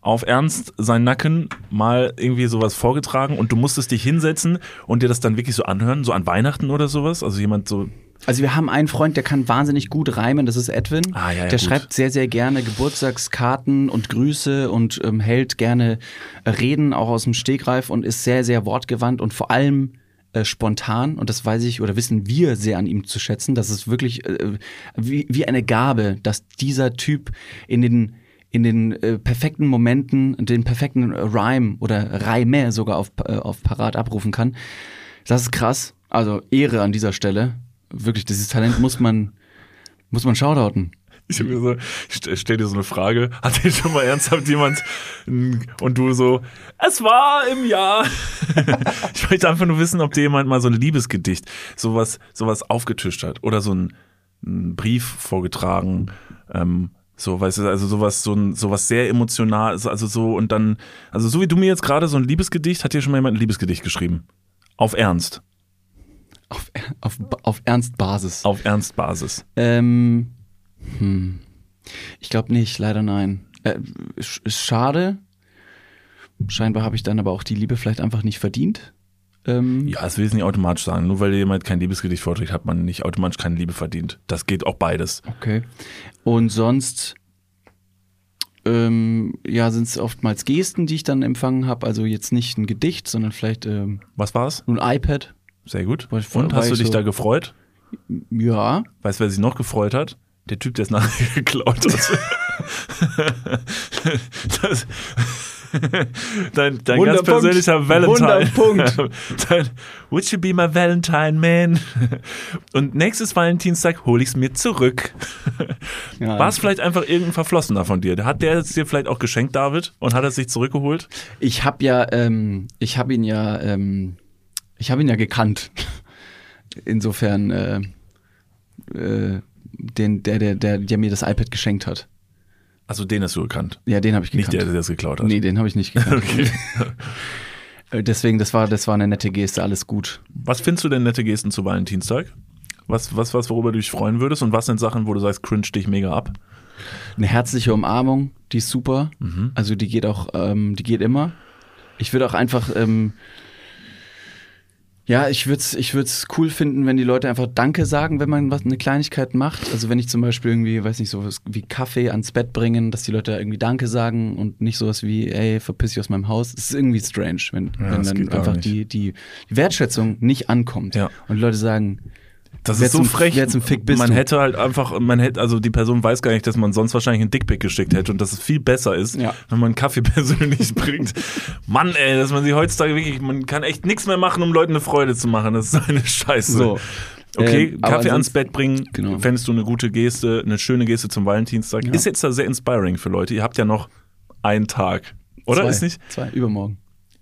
auf Ernst sein Nacken mal irgendwie sowas vorgetragen und du musstest dich hinsetzen und dir das dann wirklich so anhören, so an Weihnachten oder sowas. Also jemand so Also wir haben einen Freund, der kann wahnsinnig gut reimen, das ist Edwin. Ah, ja, ja, der gut. schreibt sehr, sehr gerne Geburtstagskarten und Grüße und ähm, hält gerne Reden auch aus dem Stegreif und ist sehr, sehr wortgewandt und vor allem äh, spontan. Und das weiß ich oder wissen wir sehr an ihm zu schätzen. Das ist wirklich äh, wie, wie eine Gabe, dass dieser Typ in den in den äh, perfekten Momenten, den perfekten Rhyme oder Reime sogar auf, äh, auf Parat abrufen kann. Das ist krass. Also Ehre an dieser Stelle. Wirklich, dieses Talent muss man, muss man shoutouten. Ich hab mir so, ich st- stell dir so eine Frage, hat dir schon mal ernsthaft jemand und du so, es war im Jahr. (laughs) ich möchte einfach nur wissen, ob dir jemand mal so ein Liebesgedicht, sowas, sowas aufgetischt hat oder so ein, ein Brief vorgetragen, ähm, so, weißt du, also sowas, so ein, sowas sehr emotional, also so und dann, also so wie du mir jetzt gerade so ein Liebesgedicht, hat dir schon mal jemand ein Liebesgedicht geschrieben? Auf Ernst, Auf, auf, auf Ernstbasis. auf Ernstbasis. Ähm, hm. Ich glaube nicht, leider nein. Äh, sch- ist schade. Scheinbar habe ich dann aber auch die Liebe vielleicht einfach nicht verdient. Ähm, Ja, es will es nicht automatisch sagen. Nur weil jemand kein Liebesgedicht vorträgt, hat man nicht automatisch keine Liebe verdient. Das geht auch beides. Okay. Und sonst, ähm, ja, sind es oftmals Gesten, die ich dann empfangen habe. Also jetzt nicht ein Gedicht, sondern vielleicht ähm, Was war's? ein iPad. Sehr gut. Und war hast du ich dich so- da gefreut? Ja. Weißt du, wer sich noch gefreut hat? Der Typ, der es (laughs) nachher geklaut hat. das, dein dein ganz persönlicher Valentine. Wunderpunkt. (laughs) dein, Would you be my Valentine, man? Und nächstes Valentinstag hole ich es mir zurück. ja. War es vielleicht einfach irgendein Verflossener von dir? Hat der es dir vielleicht auch geschenkt, David? Und hat er es sich zurückgeholt? Ich habe ja, ähm, ich habe ihn ja, ähm, ich habe ihn ja gekannt. Insofern, äh, äh, den, der, der, der, der mir das iPad geschenkt hat. Also den hast du gekannt. Ja, den habe ich Nicht gekannt. der, der es geklaut hat. Nee, den habe ich nicht gekannt. Okay. (laughs) Äh, Deswegen, das war, das war eine nette Geste, alles gut. Was findest du denn nette Gesten zu Valentinstag? Was, was, was, worüber du dich freuen würdest? Und was sind Sachen, wo du sagst, cringe dich mega ab? Eine herzliche Umarmung, die ist super. Mhm. Also die geht auch, ähm, die geht immer. Ich würde auch einfach, ähm, ja, ich würde es ich würd's cool finden, wenn die Leute einfach Danke sagen, wenn man was eine Kleinigkeit macht. Also wenn ich zum Beispiel irgendwie, weiß nicht, sowas wie Kaffee ans Bett bringen, dass die Leute irgendwie Danke sagen und nicht sowas wie, ey, verpiss dich aus meinem Haus. Das ist irgendwie strange, wenn, Ja, wenn dann einfach die, die, Wertschätzung nicht ankommt. Ja. Und Leute sagen, Das Wer ist so zum- frech. wer zum Fick bist man du? hätte halt einfach, man hätte, also die Person weiß gar nicht, dass man sonst wahrscheinlich einen Dickpick geschickt hätte und dass es viel besser ist, Ja. wenn man einen Kaffee (laughs) persönlich bringt. Mann, ey, dass man sich heutzutage wirklich, man kann echt nichts mehr machen, um Leuten eine Freude zu machen. Das ist eine (laughs) Scheiße. so. Okay, Ähm, Kaffee ans Bett bringen, Genau. fändest du eine gute Geste, eine schöne Geste zum Valentinstag. Ja. Ist jetzt da sehr inspiring für Leute. Ihr habt ja noch einen Tag. Oder? Zwei, Ist nicht? Zwei, übermorgen.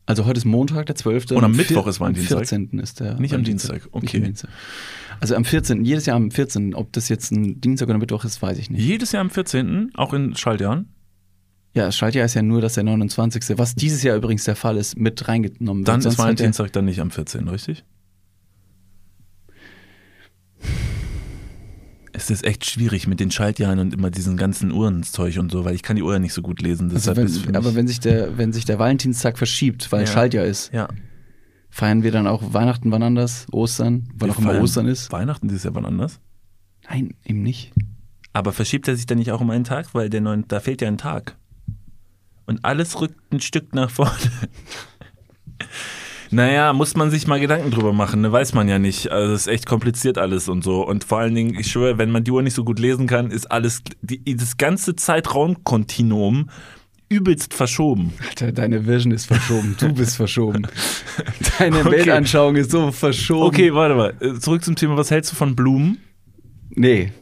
Also heute ist Montag, der 12. Und am Mittwoch ist Valentinstag? Am 14. ist der. Nicht am. Dienstag, Nicht okay. am Dienstag. Also am 14. Jedes Jahr am 14. Ob das jetzt ein Dienstag oder Mittwoch ist, weiß ich nicht. Jedes Jahr am 14., auch in Schaltjahren. Ja, das Schaltjahr ist ja nur, dass der 29. Was dieses Jahr übrigens der Fall ist, mit reingenommen wird. Dann Sonst ist Valentinstag dann nicht am 14., richtig? Es ist echt schwierig mit den Schaltjahren und immer diesen ganzen Uhrenzeug und so, weil ich kann die Uhr ja nicht so gut lesen. Also wenn, aber wenn sich, der, wenn sich der Valentinstag verschiebt, weil Ja. Schaltjahr ist, ja, feiern wir dann auch Weihnachten wann anders, Ostern, wann Wir auch immer Ostern ist? Weihnachten dieses Jahr wann anders. Nein, eben nicht. Aber verschiebt er sich dann nicht auch um einen Tag? Weil der neun, da fehlt ja ein Tag. Und alles rückt ein Stück nach vorne. (laughs) Naja, muss man sich mal Gedanken drüber machen, ne? weiß man ja nicht. Also es ist echt kompliziert alles und so. Und vor allen Dingen, ich schwöre, wenn man die Uhr nicht so gut lesen kann, ist alles, die, das ganze Zeitraumkontinuum übelst verschoben. Alter, deine Vision ist verschoben. Du bist verschoben. (laughs) Deine Okay. Weltanschauung ist so verschoben. Okay, warte mal. Äh, Zurück zum Thema, was hältst du von Blumen? Nee.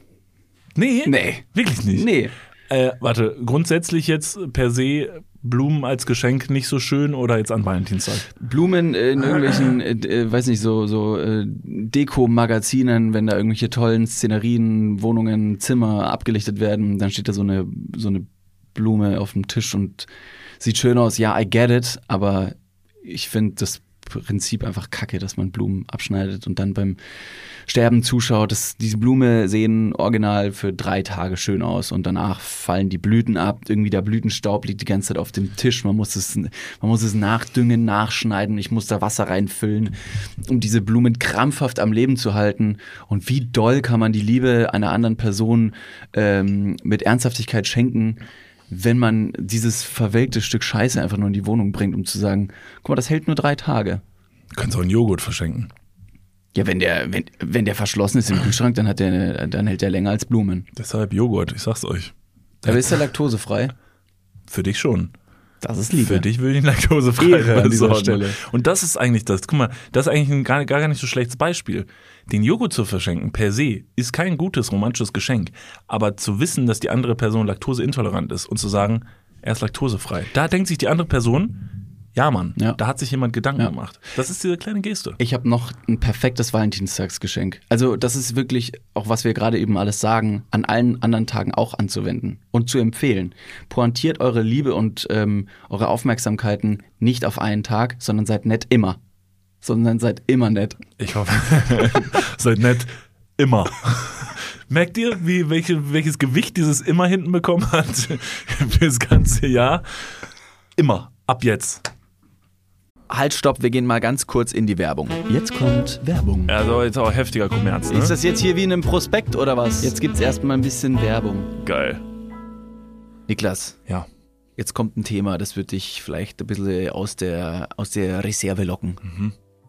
Nee. Nee. Wirklich nicht? Nee. Äh, warte, grundsätzlich jetzt per se Blumen als Geschenk nicht so schön oder jetzt an Valentinstag? Blumen in irgendwelchen, äh, äh, weiß nicht, so, so äh, Deko-Magazinen, wenn da irgendwelche tollen Szenerien, Wohnungen, Zimmer abgelichtet werden, dann steht da so eine, so eine Blume auf dem Tisch und sieht schön aus. Ja, I get it, aber ich finde, das Prinzip einfach kacke, dass man Blumen abschneidet und dann beim Sterben zuschaut. Das, diese Blume sehen original für drei Tage schön aus und danach fallen die Blüten ab. Irgendwie der Blütenstaub liegt die ganze Zeit auf dem Tisch. Man muss es, man muss es nachdüngen, nachschneiden. Ich muss da Wasser reinfüllen, um diese Blumen krampfhaft am Leben zu halten. Und wie doll kann man die Liebe einer anderen Person ähm, mit Ernsthaftigkeit schenken? Wenn man dieses verwelkte Stück Scheiße einfach nur in die Wohnung bringt, um zu sagen, guck mal, das hält nur drei Tage. Du kannst auch einen Joghurt verschenken. Ja, wenn der, wenn, wenn der verschlossen ist im Kühlschrank, dann, hat der dann hält der länger als Blumen. Deshalb Joghurt, ich sag's euch. Aber ist der laktosefrei? Für dich schon. Das ist Liebe. Für dich will ich ihn laktosefrei Ehre an dieser. Stelle. Und das ist eigentlich das. Guck mal, das ist eigentlich ein gar, gar nicht so schlechtes Beispiel. Den Joghurt zu verschenken per se ist kein gutes romantisches Geschenk. Aber zu wissen, dass die andere Person laktoseintolerant ist und zu sagen, er ist laktosefrei. Da denkt sich die andere Person, ja Mann, Ja. da hat sich jemand Gedanken Ja. gemacht. Das ist diese kleine Geste. Ich habe noch ein perfektes Valentinstagsgeschenk. Also das ist wirklich auch, was wir gerade eben alles sagen, an allen anderen Tagen auch anzuwenden und zu empfehlen. Pointiert eure Liebe und ähm, eure Aufmerksamkeiten nicht auf einen Tag, sondern seid nett immer. Sondern seid immer nett. Ich hoffe, (laughs) seid nett. Immer. Merkt ihr, wie, welche, welches Gewicht dieses immer hinten bekommen hat (laughs) für das ganze Jahr? Immer. Ab jetzt. Halt, stopp, wir gehen mal ganz kurz in die Werbung. Jetzt kommt Werbung. Also jetzt auch heftiger Kommerz, ne? Ist das jetzt hier wie in einem Prospekt oder was? Jetzt gibt's erstmal ein bisschen Werbung. geil? Niklas, Ja. jetzt kommt ein Thema, das wird dich vielleicht ein bisschen aus der, aus der Reserve locken. Mhm.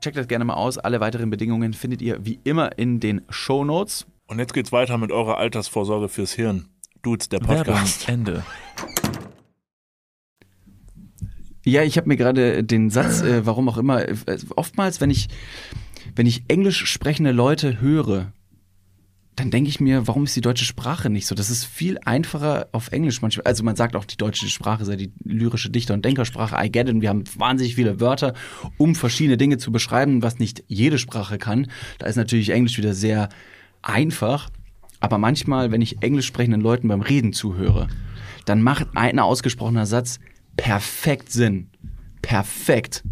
Checkt das gerne mal aus. Alle weiteren Bedingungen findet ihr wie immer in den Show Notes. Und jetzt geht's weiter mit eurer Altersvorsorge fürs Hirn. Dudes, der Podcast. Ende. Ja, ich habe mir gerade den Satz, äh, warum auch immer, äh, oftmals, wenn ich, wenn ich englisch sprechende Leute höre, dann denke ich mir, warum ist die deutsche Sprache nicht so? Das ist viel einfacher auf Englisch manchmal. Also man sagt auch, die deutsche Sprache sei die lyrische Dichter- und Denkersprache. I get it. Und wir haben wahnsinnig viele Wörter, um verschiedene Dinge zu beschreiben, was nicht jede Sprache kann. Da ist natürlich Englisch wieder sehr einfach. Aber manchmal, wenn ich englisch sprechenden Leuten beim Reden zuhöre, dann macht ein ausgesprochener Satz perfekt Sinn. Perfekt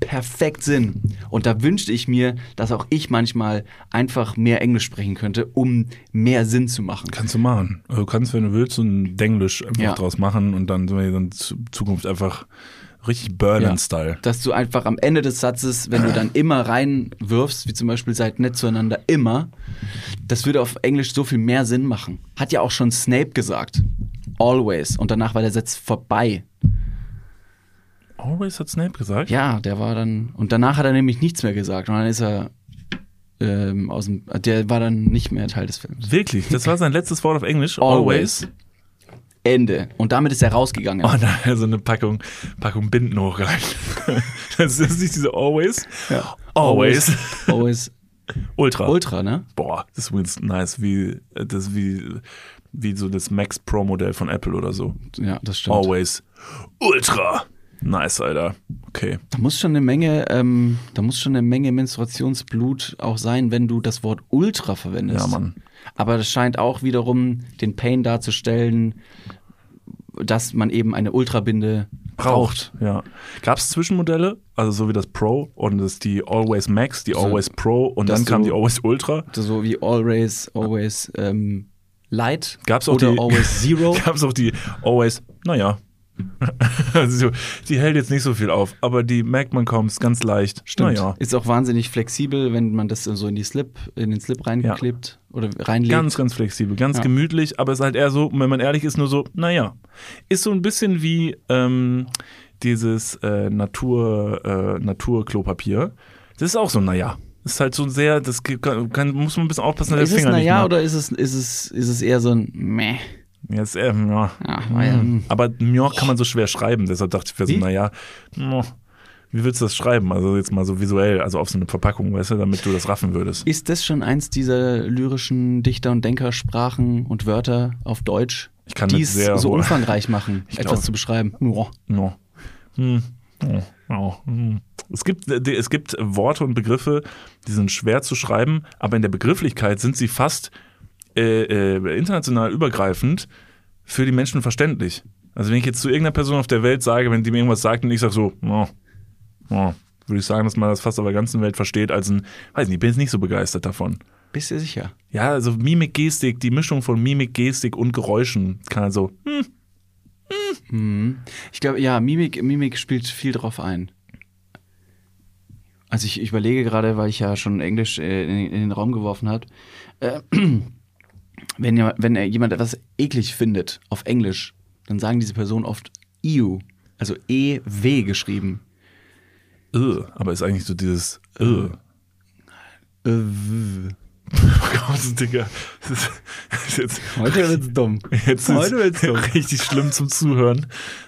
perfekt Sinn. Und da wünschte ich mir, dass auch ich manchmal einfach mehr Englisch sprechen könnte, um mehr Sinn zu machen. Kannst du machen. Also Du kannst, wenn du willst, so ein Denglisch einfach Ja. draus machen und dann sind wir in Zukunft einfach richtig Berlin-Style. Dass du einfach am Ende des Satzes, wenn du dann immer reinwirfst, wie zum Beispiel seid nett zueinander, immer, das würde auf Englisch so viel mehr Sinn machen. Hat ja auch schon Snape gesagt. Always. Und danach war der Satz vorbei. Always hat Snape gesagt? Ja, der war dann. Und danach hat er nämlich nichts mehr gesagt. Und dann ist er ähm, aus dem. Der war dann nicht mehr Teil des Films. Wirklich? Das war sein letztes Wort auf Englisch? (laughs) Always. Ende. Und damit ist er rausgegangen. Oh nein, so eine Packung, Packung Binden hochgereicht. (laughs) Das ist nicht diese Always. Ja. Always. Always (laughs) Ultra. Ultra, ne? Boah, das ist übrigens nice, wie, das ist wie, wie so das Max Pro Modell von Apple oder so. Ja, das stimmt. Always. Ultra. Nice, Alter. Okay. Da muss schon eine Menge, ähm, da muss schon eine Menge Menstruationsblut auch sein, wenn du das Wort Ultra verwendest. Ja, Mann. Aber das scheint auch wiederum den Pain darzustellen, dass man eben eine Ultrabinde braucht. Ja. Gab es Zwischenmodelle, also so wie das Pro und das die Always Max, die So, Always Pro und dann kam du- die Always Ultra. So wie Always, Always ähm, Light Gab's auch oder die- Always Zero. (laughs) Gab es auch die Always, naja. (laughs) also, die hält jetzt nicht so viel auf, aber die merkt man kaum, ist ganz leicht. Naja. Ist auch wahnsinnig flexibel, wenn man das so in die Slip, in den Slip reinklebt oder reinlegt. Ganz, ganz flexibel, ganz Ja. gemütlich, aber ist halt eher so, wenn man ehrlich ist, nur so, naja. Ist so ein bisschen wie ähm, dieses äh, Natur, äh, Naturklopapier. Das ist auch so, naja. Ist halt so sehr, das kann, muss man ein bisschen aufpassen, dass ist der es Finger na nicht ja mal- oder ist es, ist es, ist es eher so ein Meh? Jetzt, ähm, ja. Ja, hm. Aber Mjörk kann man so schwer schreiben, deshalb dachte ich mir so, naja, no, wie willst du das schreiben? Also jetzt mal so visuell, also auf so eine Verpackung, weißt du, damit du das raffen würdest. Ist das schon eins dieser lyrischen Dichter- und Denkersprachen und Wörter auf Deutsch, Ich kann die es so umfangreich machen, (laughs) etwas glaub- zu beschreiben? No. Hm. Oh, oh, hm. Es, gibt, äh, es gibt Worte und Begriffe, die sind schwer zu schreiben, aber in der Begrifflichkeit sind sie fast äh, äh, international übergreifend für die Menschen verständlich. Also wenn ich jetzt zu irgendeiner Person auf der Welt sage, wenn die mir irgendwas sagt und ich sage so, oh, oh, würde ich sagen, dass man das fast auf der ganzen Welt versteht als ein, weiß nicht, ich bin jetzt nicht so begeistert davon. Bist du sicher? Ja, also Mimik, Gestik, die Mischung von Mimik, Gestik und Geräuschen kann also, hm, Mhm. Ich glaube, ja, Mimik, Mimik spielt viel drauf ein. Also ich, ich überlege gerade, weil ich ja schon Englisch äh, in, in den Raum geworfen habe, äh, wenn, ja, wenn er jemand etwas eklig findet auf Englisch, dann sagen diese Personen oft ew, also E-W geschrieben. äh, aber ist eigentlich so dieses, äh. Äh, w. (laughs) Oh Gott, Digga. Jetzt, Heute wird's dumm. jetzt Heute wird's ist dumm. richtig schlimm zum Zuhören.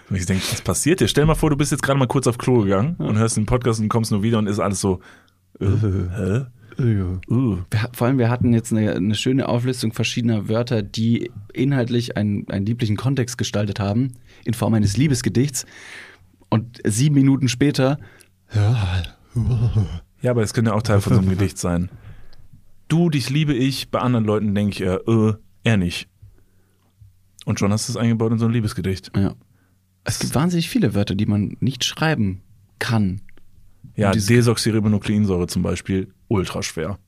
Und ich denke, was passiert dir? Stell mal vor, du bist jetzt gerade mal kurz auf Klo gegangen und hörst den Podcast und kommst nur wieder und ist alles so, äh, hä? Uh. Wir, vor allem, wir hatten jetzt eine, eine schöne Auflistung verschiedener Wörter, die inhaltlich einen, einen lieblichen Kontext gestaltet haben, in Form eines Liebesgedichts. Und sieben Minuten später, Ja, aber es könnte auch Teil von so einem (laughs) Gedicht sein. Du, dich liebe ich, bei anderen Leuten denke ich eher, äh, er nicht. Und schon hast du es eingebaut in so ein Liebesgedicht. ja. Es gibt wahnsinnig viele Wörter, die man nicht schreiben kann. Ja, Desoxyribonukleinsäure zum Beispiel, ultra schwer.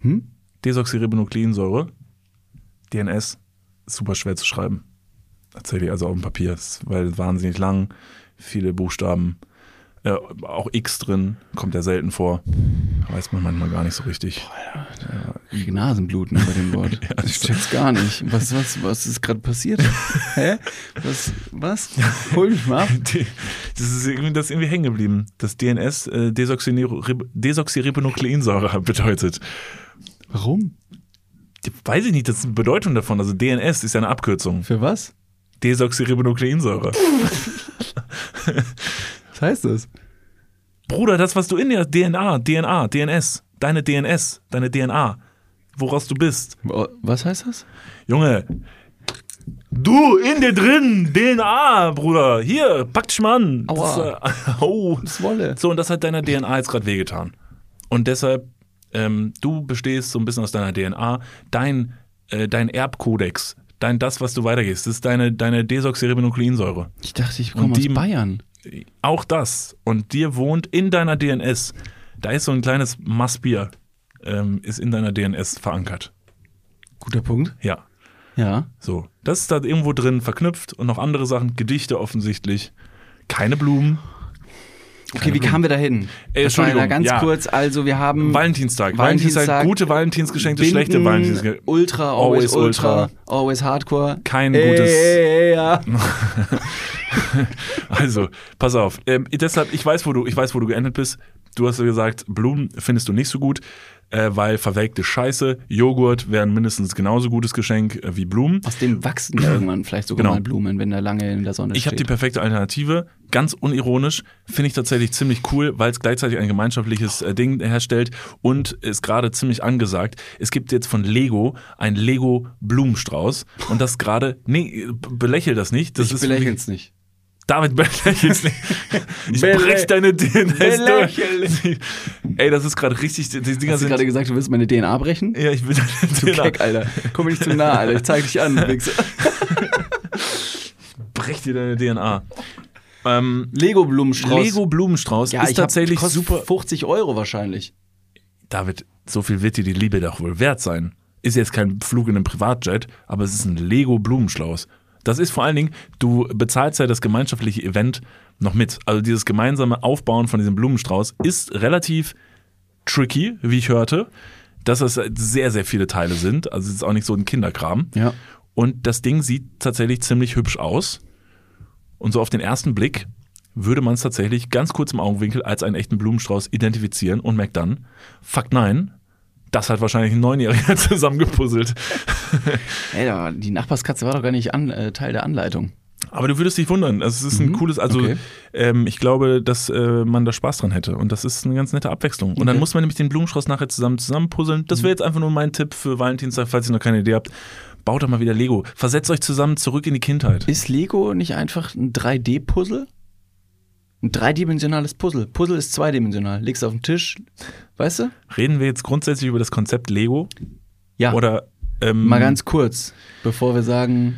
Hm? Desoxyribonukleinsäure, DNS, super schwer zu schreiben. Tatsächlich, also auf dem Papier, weil wahnsinnig lang, viele Buchstaben, äh, auch X drin, kommt ja selten vor. Weiß man manchmal gar nicht so richtig. Ich kriege Nasenbluten bei dem Wort. (laughs) ich check's gar nicht. Was, was, was ist gerade passiert? (laughs) Hä? Was? Was? Hol mich mal ab. (laughs) Das, ist irgendwie, das ist irgendwie hängen geblieben. Das DNS, äh, Desoxyribonukleinsäure bedeutet. Warum? Weiß ich nicht, das ist die Bedeutung davon. Also DNS ist ja eine Abkürzung. Für was? Desoxyribonukleinsäure. Was heißt das? Bruder, das, was du in der DNA, DNA, DNS, deine DNS, deine DNA, woraus du bist. Was heißt das? Junge, du in dir drin, DNA, Bruder. Hier, pack dich mal an. Das, Aua. äh, (laughs) oh. Das Wolle. So, und das hat deiner DNA jetzt gerade wehgetan. Und deshalb, ähm, du bestehst so ein bisschen aus deiner DNA. Dein, äh, dein Erbkodex, dein das, was du weitergehst, das ist deine, deine Desoxyribonukleinsäure. Ich dachte, ich komme aus die- Bayern. Auch das. Und dir wohnt in deiner DNS, da ist so ein kleines Massbier, ähm, ist in deiner DNS verankert. Guter Punkt. Ja. Ja. So. Das ist da irgendwo drin verknüpft und noch andere Sachen, Gedichte offensichtlich. Keine Blumen. Okay, wie kamen wir da hin? Äh, Entschuldigung, ganz ja. kurz, also wir haben Valentinstag. Valentinstag, Valentinstag, gute Valentinsgeschenke, Binden, schlechte Valentinsgeschenke. Ultra, always, Always ultra, Ultra. always hardcore. Kein Ey, gutes- ey, ja. (laughs) Also, pass auf. Ähm, deshalb, ich weiß, wo du, ich weiß, wo du geendet bist. Du hast ja gesagt, Blumen findest du nicht so gut, äh, weil verwelkte Scheiße, Joghurt wäre ein mindestens genauso gutes Geschenk äh, wie Blumen. Aus dem wachsen ja irgendwann vielleicht sogar Genau. mal Blumen, wenn der lange in der Sonne Ich habe steht. die perfekte Alternative. Ganz unironisch finde ich tatsächlich ziemlich cool, weil es gleichzeitig ein gemeinschaftliches äh, Ding herstellt und ist gerade ziemlich angesagt. Es gibt jetzt von Lego ein Lego Blumenstrauß und das gerade, nee, belächel das nicht. Das ich belächel's nicht. David belächel's nicht. (laughs) Ich brech deine DNS durch. Ey, das ist gerade richtig, die Dinger Hast du gerade gesagt, du willst meine DNA brechen? Ja, ich will Du Keck, Alter. Komm mir nicht zu nah, Alter. Ich zeig dich an, (laughs) Wichser. brech dir deine DNA. Ähm, Lego-Blumenstrauß. Lego Blumenstrauß ja, ist ich hab- tatsächlich kostet super. 50 Euro wahrscheinlich. David, so viel wird dir die Liebe doch wohl wert sein. Ist jetzt kein Flug in einem Privatjet, aber es ist ein Lego Blumenstrauß. Das ist vor allen Dingen, du bezahlst ja das gemeinschaftliche Event noch mit. Also dieses gemeinsame Aufbauen von diesem Blumenstrauß ist relativ tricky, wie ich hörte, dass es sehr, sehr viele Teile sind. Also es ist auch nicht so ein Kinderkram. Ja. Und das Ding sieht tatsächlich ziemlich hübsch aus. Und so auf den ersten Blick würde man es tatsächlich ganz kurz im Augenwinkel als einen echten Blumenstrauß identifizieren und merkt dann, fuck nein, das hat wahrscheinlich ein Neunjähriger (laughs) zusammengepuzzelt. (laughs) Ey, die Nachbarskatze war doch gar nicht an, äh, Teil der Anleitung. Aber du würdest dich wundern. Also es ist ein cooles, also okay. ähm, ich glaube, dass äh, man da Spaß dran hätte. Und das ist eine ganz nette Abwechslung. Und dann Okay. muss man nämlich den Blumenstrauß nachher zusammen zusammenpuzzeln. Das wäre jetzt einfach nur mein Tipp für Valentinstag, falls ihr noch keine Idee habt. Baut doch mal wieder Lego. Versetzt euch zusammen zurück in die Kindheit. Ist Lego nicht einfach ein 3D-Puzzle? Ein dreidimensionales Puzzle. Puzzle ist zweidimensional. Legst auf den Tisch, weißt du? Reden wir jetzt grundsätzlich über das Konzept Lego? Ja. Oder ähm, Mal ganz kurz, bevor wir sagen,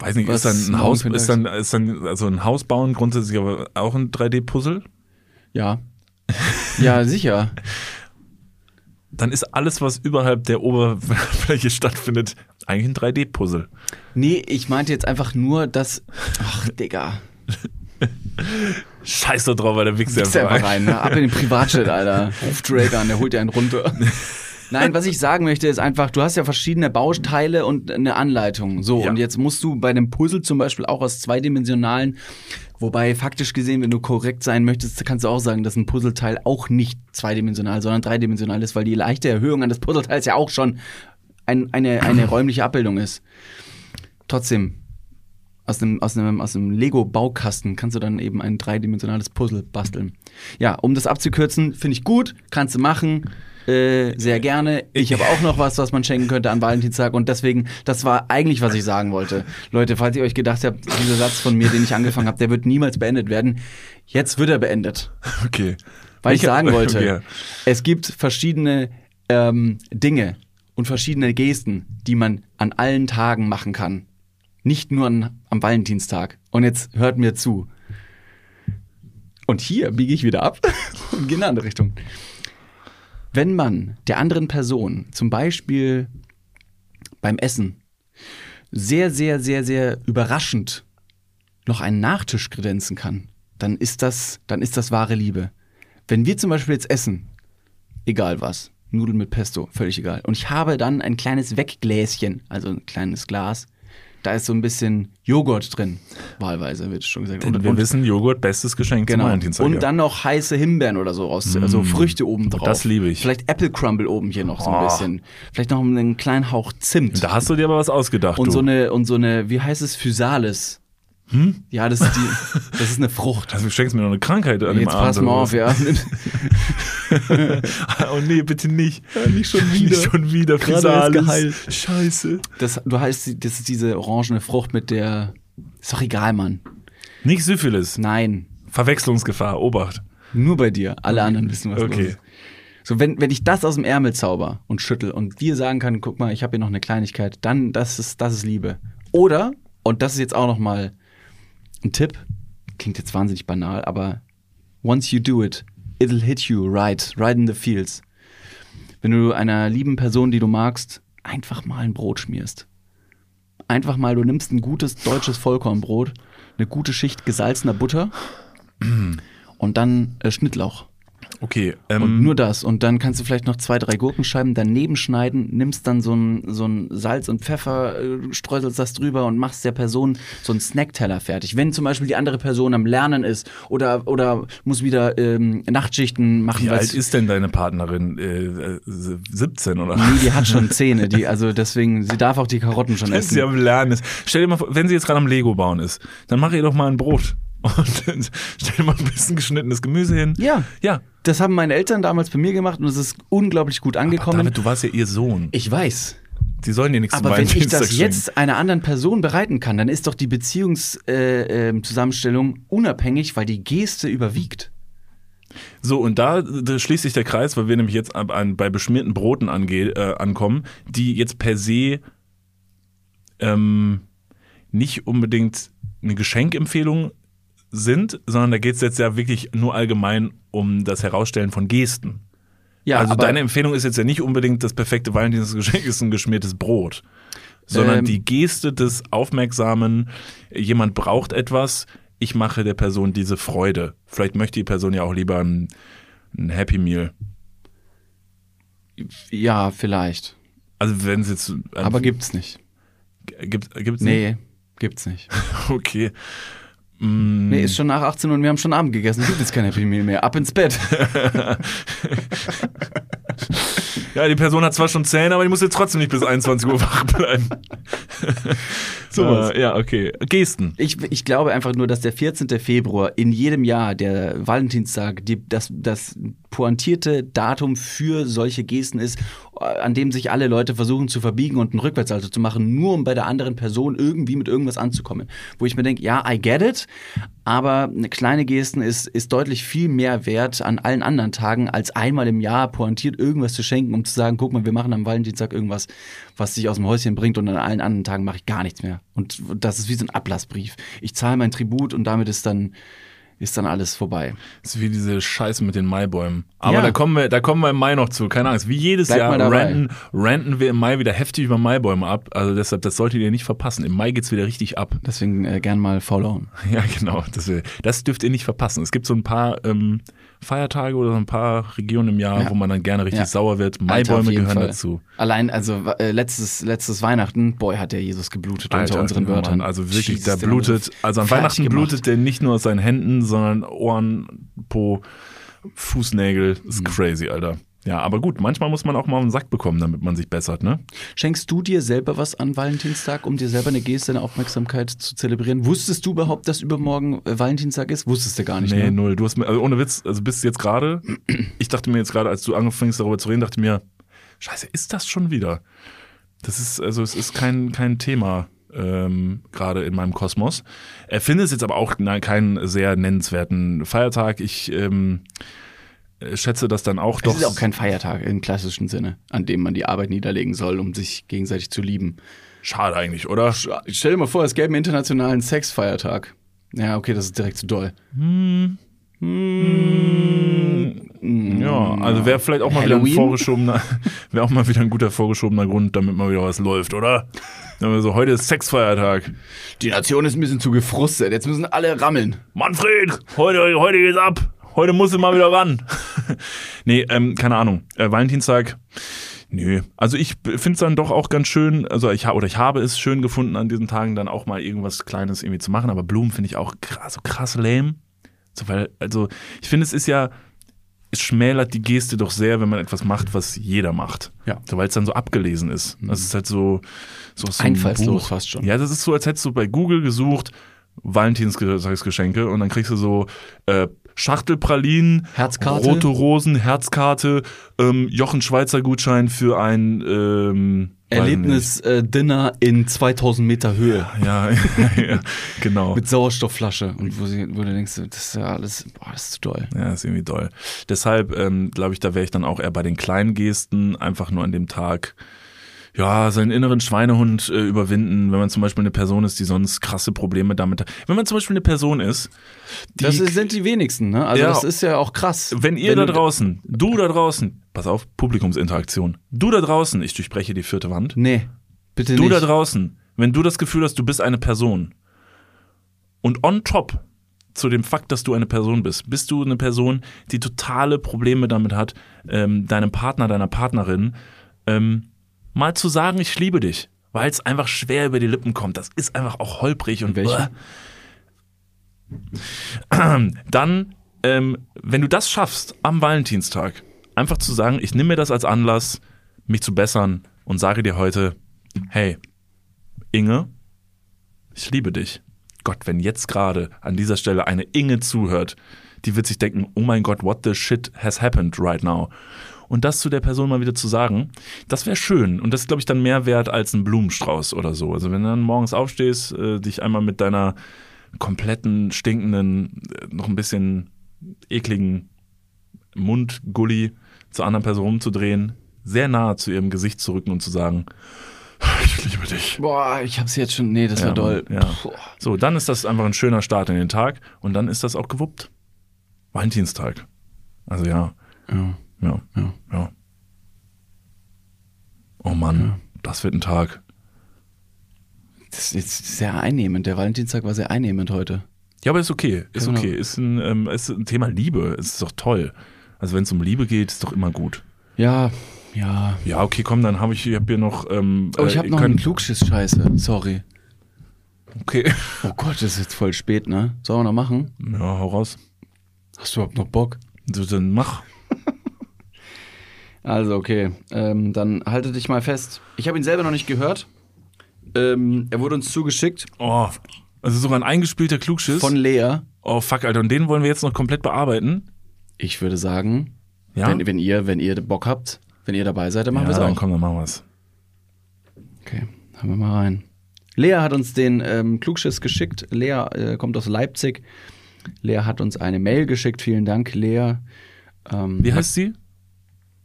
weiß nicht, ist dann ein Haus, ist dann, ist dann also ein Haus bauen grundsätzlich aber auch ein 3D-Puzzle? ja. Ja, (laughs) sicher. Dann ist alles, was überhalb der Oberfläche (laughs) stattfindet, eigentlich ein 3D-Puzzle. Nee, ich meinte jetzt einfach nur, dass. Ach, Digga. (laughs) (laughs) Scheiß doch drauf, weil der Wichser Ist einfach rein, ne? Ab in den Privatjet, Alter. (laughs) Ruf Drake an, der holt dir einen runter. (laughs) Nein, was ich sagen möchte, ist einfach, du hast ja verschiedene Bauteile und eine Anleitung. So, Ja. und jetzt musst du bei dem Puzzle zum Beispiel auch aus zweidimensionalen, wobei faktisch gesehen, wenn du korrekt sein möchtest, kannst du auch sagen, dass ein Puzzleteil auch nicht zweidimensional, sondern dreidimensional ist, weil die leichte Erhöhung an des Puzzleteils ja auch schon ein, eine, eine (clears throat) räumliche Abbildung ist. Trotzdem, aus einem, aus einem, aus einem Lego-Baukasten kannst du dann eben ein dreidimensionales Puzzle basteln. Ja, um das abzukürzen, finde ich gut, kannst du machen. Äh, sehr gerne. Ich habe auch noch was, was man schenken könnte an Valentinstag und deswegen, das war eigentlich, was ich sagen wollte. Leute, falls ihr euch gedacht habt, dieser Satz von mir, den ich angefangen habe, der wird niemals beendet werden. Jetzt wird er beendet. Okay. Weil ich Welcher- sagen wollte, Okay. es gibt verschiedene ähm, Dinge und verschiedene Gesten, die man an allen Tagen machen kann. Nicht nur an, am Valentinstag. Und jetzt hört mir zu. Und hier biege ich wieder ab und (laughs) gehe in eine andere Richtung. Wenn man der anderen Person zum Beispiel beim Essen sehr, sehr, sehr, sehr überraschend noch einen Nachtisch kredenzen kann, dann ist das, dann ist das wahre Liebe. Wenn wir zum Beispiel jetzt essen, egal was, Nudeln mit Pesto, völlig egal, und ich habe dann ein kleines Weggläschen, also ein kleines Glas, da ist so ein bisschen Joghurt drin, wahlweise wird schon gesagt. Und wir wissen, Joghurt, bestes Geschenk zum Genau. Valentinstag. Und dann noch heiße Himbeeren oder so aus, also Früchte oben drauf. das liebe ich. Vielleicht Apple Crumble oben hier noch so ein Oh. bisschen. Vielleicht noch einen kleinen Hauch Zimt. da hast du dir aber was ausgedacht. und du. so eine, und so eine, wie heißt es, Physalis. Hm? Ja, das ist die, das ist eine Frucht. also, du schenkst mir noch eine Krankheit an dem Jetzt Abend. pass mal auf, ja. (laughs) (laughs) oh nee, bitte nicht. nicht schon wieder. Nicht schon wieder. Gerade geheilt. Scheiße. Das, du heißt, das ist diese orangene Frucht mit der. Ist doch egal, Mann. Nicht Syphilis. Nein. Verwechslungsgefahr. Obacht. Nur bei dir. Alle anderen wissen, was Okay. los ist. So, wenn, wenn ich das aus dem Ärmel zauber und schüttel und dir sagen kann, guck mal, ich habe hier noch eine Kleinigkeit, dann das ist, das ist Liebe. Oder, und das ist jetzt auch noch mal ein Tipp, klingt jetzt wahnsinnig banal, aber once you do it, it'll hit you right, right in the feels. Wenn du einer lieben Person, die du magst, einfach mal ein Brot schmierst. Einfach mal, du nimmst ein gutes deutsches Vollkornbrot, eine gute Schicht gesalzener Butter und dann äh, Schnittlauch. Okay. Und Ähm, nur das. Und dann kannst du vielleicht noch zwei, drei Gurkenscheiben daneben schneiden, nimmst dann so ein, so ein Salz und Pfeffer, äh, streuselst das drüber und machst der Person so einen Snackteller fertig. Wenn zum Beispiel die andere Person am Lernen ist oder, oder muss wieder ähm, Nachtschichten machen, wie alt ist denn deine Partnerin? Äh, äh, 17 oder? Nee, die hat schon (laughs) Zähne, die, also deswegen, sie darf auch die Karotten schon Wenn sie essen. am Lernen ist. Stell dir mal vor, wenn sie jetzt gerade am Lego bauen ist, dann mach ihr doch mal ein Brot. Und dann stell mal ein bisschen geschnittenes Gemüse hin. Ja, Ja. das haben meine Eltern damals bei mir gemacht und es ist unglaublich gut Aber angekommen. David, du warst ja ihr Sohn. ich weiß. Die sollen dir nichts Aber wenn ich das jetzt einer anderen Person bereiten kann, dann ist doch die Beziehungszusammenstellung äh, Zusammenstellung unabhängig, weil die Geste überwiegt. So, und da, da schließt sich der Kreis, weil wir nämlich jetzt ab- an, bei beschmierten Broten ange, äh, ankommen, die jetzt per se ähm, nicht unbedingt eine Geschenkempfehlung sind, sondern da geht es jetzt ja wirklich nur allgemein um das Herausstellen von Gesten. Ja, also deine Empfehlung ist jetzt ja nicht unbedingt das perfekte Valentinsgeschenk (laughs) ist ein geschmiertes Brot, sondern Ähm. die Geste des aufmerksamen, jemand braucht etwas, ich mache der Person diese Freude. Vielleicht möchte die Person ja auch lieber ein, ein Happy Meal. ja, vielleicht. Also wenn es jetzt Aber gibt's nicht. gibt gibt's Nee, gibt's nicht. nicht? (laughs) Okay. Mm, Nee, ist schon nach 18 und wir haben schon Abend gegessen. Gibt jetzt kein Happy Meal mehr. Ab ins Bett. (laughs) (laughs) Ja, die Person hat zwar schon Zähne, aber die muss jetzt trotzdem nicht bis 21 Uhr wach bleiben. (laughs) Sowas. Äh, ja, okay. Gesten. Ich, ich glaube einfach nur, dass der 14. Februar in jedem Jahr, der Valentinstag, die, das, das pointierte Datum für solche Gesten ist, an dem sich alle Leute versuchen zu verbiegen und einen Rückwärtsalto zu machen, nur um bei der anderen Person irgendwie mit irgendwas anzukommen. Wo ich mir denke, ja, I get it, aber eine kleine Gesten ist, ist deutlich viel mehr wert an allen anderen Tagen, als einmal im Jahr pointiert irgendwas zu schenken, um zu sagen, guck mal, wir machen am Valentinstag irgendwas, was dich aus dem Häuschen bringt und an allen anderen Tagen mache ich gar nichts mehr. Und das ist wie so ein Ablassbrief. Ich zahle mein Tribut und damit ist dann, ist dann alles vorbei. Das ist wie diese Scheiße mit den Maibäumen. Aber Ja. da kommen wir, da kommen wir im Mai noch zu. Keine Angst. Wie jedes Bleib Jahr ranten, ranten wir im Mai wieder heftig über Maibäume ab. Also deshalb, das solltet ihr nicht verpassen. Im Mai geht's wieder richtig ab. Deswegen äh, gern mal followen. (laughs) Ja, genau. Das, wir- das dürft ihr nicht verpassen. Es gibt so ein paar ähm, Feiertage oder so ein paar Regionen im Jahr, Ja. wo man dann gerne richtig Ja. sauer wird. Alter, Maibäume gehören Fall. dazu. Allein, also äh, letztes, letztes Weihnachten, boy, hat der Jesus geblutet unter unseren Wörtern. Mann, also wirklich, Jesus, der blutet. Also an Weihnachten gemacht. blutet der nicht nur aus seinen Händen, sondern Ohren, Po, Fußnägel. Mhm. Ist crazy, Alter. Ja, aber gut, manchmal muss man auch mal einen Sack bekommen, damit man sich bessert, ne? Schenkst du dir selber was an Valentinstag, um dir selber eine Geste, eine Aufmerksamkeit zu zelebrieren? Wusstest du überhaupt, dass übermorgen äh, Valentinstag ist? Wusstest du gar nicht, Nee, ne? null. Du hast mir, also ohne Witz, also bis jetzt gerade, ich dachte mir jetzt gerade, als du anfängst darüber zu reden, dachte mir, scheiße, ist das schon wieder? Das ist, also es ist kein, kein Thema ähm, gerade in meinem Kosmos. Er findet es jetzt aber auch na, keinen sehr nennenswerten Feiertag. Ich ähm, äh, schätze das dann auch Das doch. ist auch kein Feiertag im klassischen Sinne, an dem man die Arbeit niederlegen soll, um sich gegenseitig zu lieben. schade eigentlich, oder? Stell dir mal vor, es gäbe einen internationalen Sexfeiertag. Ja, okay, das ist direkt zu doll. Ja, also wäre vielleicht auch mal wieder ein vorgeschobener, (laughs) wäre auch mal wieder ein guter vorgeschobener Grund, damit mal wieder was läuft, oder? Dann haben wir so, heute ist Sexfeiertag. Die Nation ist ein bisschen zu gefrustet. Jetzt müssen alle rammeln. Manfred, heute, heute geht's ab. Heute muss ich mal wieder ran. (laughs) nee, ähm, keine Ahnung. Äh, Valentinstag, nö. Also ich finde es dann doch auch ganz schön, also ich habe oder ich habe es schön gefunden, an diesen Tagen dann auch mal irgendwas Kleines irgendwie zu machen. Aber Blumen finde ich auch krass, so krass lame. So, weil, also, ich finde, es ist ja, es schmälert die Geste doch sehr, wenn man etwas macht, was jeder macht. Ja. So, weil es dann so abgelesen ist. Das ist halt so, so aus so Einfallslos fast schon. Ja, das ist so, als hättest du bei Google gesucht, Valentinstagsgeschenke und dann kriegst du so äh, Schachtelpralinen, Herzkarte. rote Rosen, Herzkarte, ähm, Jochen Schweizer Gutschein für ein ähm, Erlebnis-Dinner in 2000 Meter Höhe. nicht. Ja, ja, genau. Mit Sauerstoffflasche. Und wo, sie, wo du denkst, das ist ja alles, boah, das ist zu doll. Ja, ist irgendwie doll. Deshalb ähm, glaube ich, da wäre ich dann auch eher bei den kleinen Gesten, einfach nur an dem Tag ja, seinen inneren Schweinehund äh, überwinden, wenn man zum Beispiel eine Person ist, die sonst krasse Probleme damit hat. Wenn man zum Beispiel eine Person ist, die Das sind die wenigsten, ne? Also Ja. das ist ja auch krass. Wenn ihr da draußen, du da draußen, pass auf, Publikumsinteraktion, du da draußen, ich durchbreche die vierte Wand, Nee, bitte du nicht. da draußen, wenn du das Gefühl hast, du bist eine Person und on top zu dem Fakt, dass du eine Person bist, bist du eine Person, die totale Probleme damit hat, ähm, deinem Partner, deiner Partnerin ähm, mal zu sagen, ich liebe dich, weil es einfach schwer über die Lippen kommt. Das ist einfach auch holprig und Welche? (clears throat) dann, ähm, wenn du das schaffst am Valentinstag, einfach zu sagen, ich nehme mir das als Anlass, mich zu bessern und sage dir heute, hey, Inge, ich liebe dich. Gott, wenn jetzt gerade an dieser Stelle eine Inge zuhört, die wird sich denken, oh mein Gott, what the shit has happened right now? Und das zu der Person mal wieder zu sagen, das wäre schön. Und das ist, glaube ich, dann mehr wert als ein Blumenstrauß oder so. Also wenn du dann morgens aufstehst, äh, dich einmal mit deiner kompletten, stinkenden, äh, noch ein bisschen ekligen Mundgulli zur anderen Person rumzudrehen, sehr nah zu ihrem Gesicht zu rücken und zu sagen, ich liebe dich. Boah, ich hab's jetzt schon. Nee, das war doll. Ja. So, dann ist das einfach ein schöner Start in den Tag und dann ist das auch gewuppt. Valentinstag. Also ja, Ja. Ja, Ja. ja. Oh Mann, das wird ein Tag. Das ist jetzt sehr einnehmend. Der Valentinstag war sehr einnehmend heute. Ja, aber ist okay, ist Genau. okay. Ist ein, ähm, ist ein Thema Liebe, ist doch toll. Also wenn es um Liebe geht, ist doch immer gut. Ja, ja. Ja, okay, komm, dann habe ich, ich hab hier noch. Ähm, Oh, ich äh, habe ihr noch einen Klugschiss-Scheiße. Sorry. Okay. Oh Gott, das ist jetzt voll spät, ne? Sollen wir noch machen? Ja, hau raus. Hast du überhaupt noch Bock? So, dann mach. Also, okay. Ähm, dann halte dich mal fest. Ich habe ihn selber noch nicht gehört. Ähm, er wurde uns zugeschickt Oh, also sogar ein eingespielter Klugschiss. von Lea. oh, fuck, Alter. Und den wollen wir jetzt noch komplett bearbeiten. Ich würde sagen, Ja? wenn, wenn, ihr, wenn ihr Bock habt, wenn ihr dabei seid, dann machen ja, wir es dann auch. komm, dann machen wir's. Okay, haben wir mal rein. Lea hat uns den ähm, Klugschiss geschickt. Lea äh, kommt aus Leipzig. Lea hat uns eine Mail geschickt. Vielen Dank, Lea. Ähm, Wie heißt sie?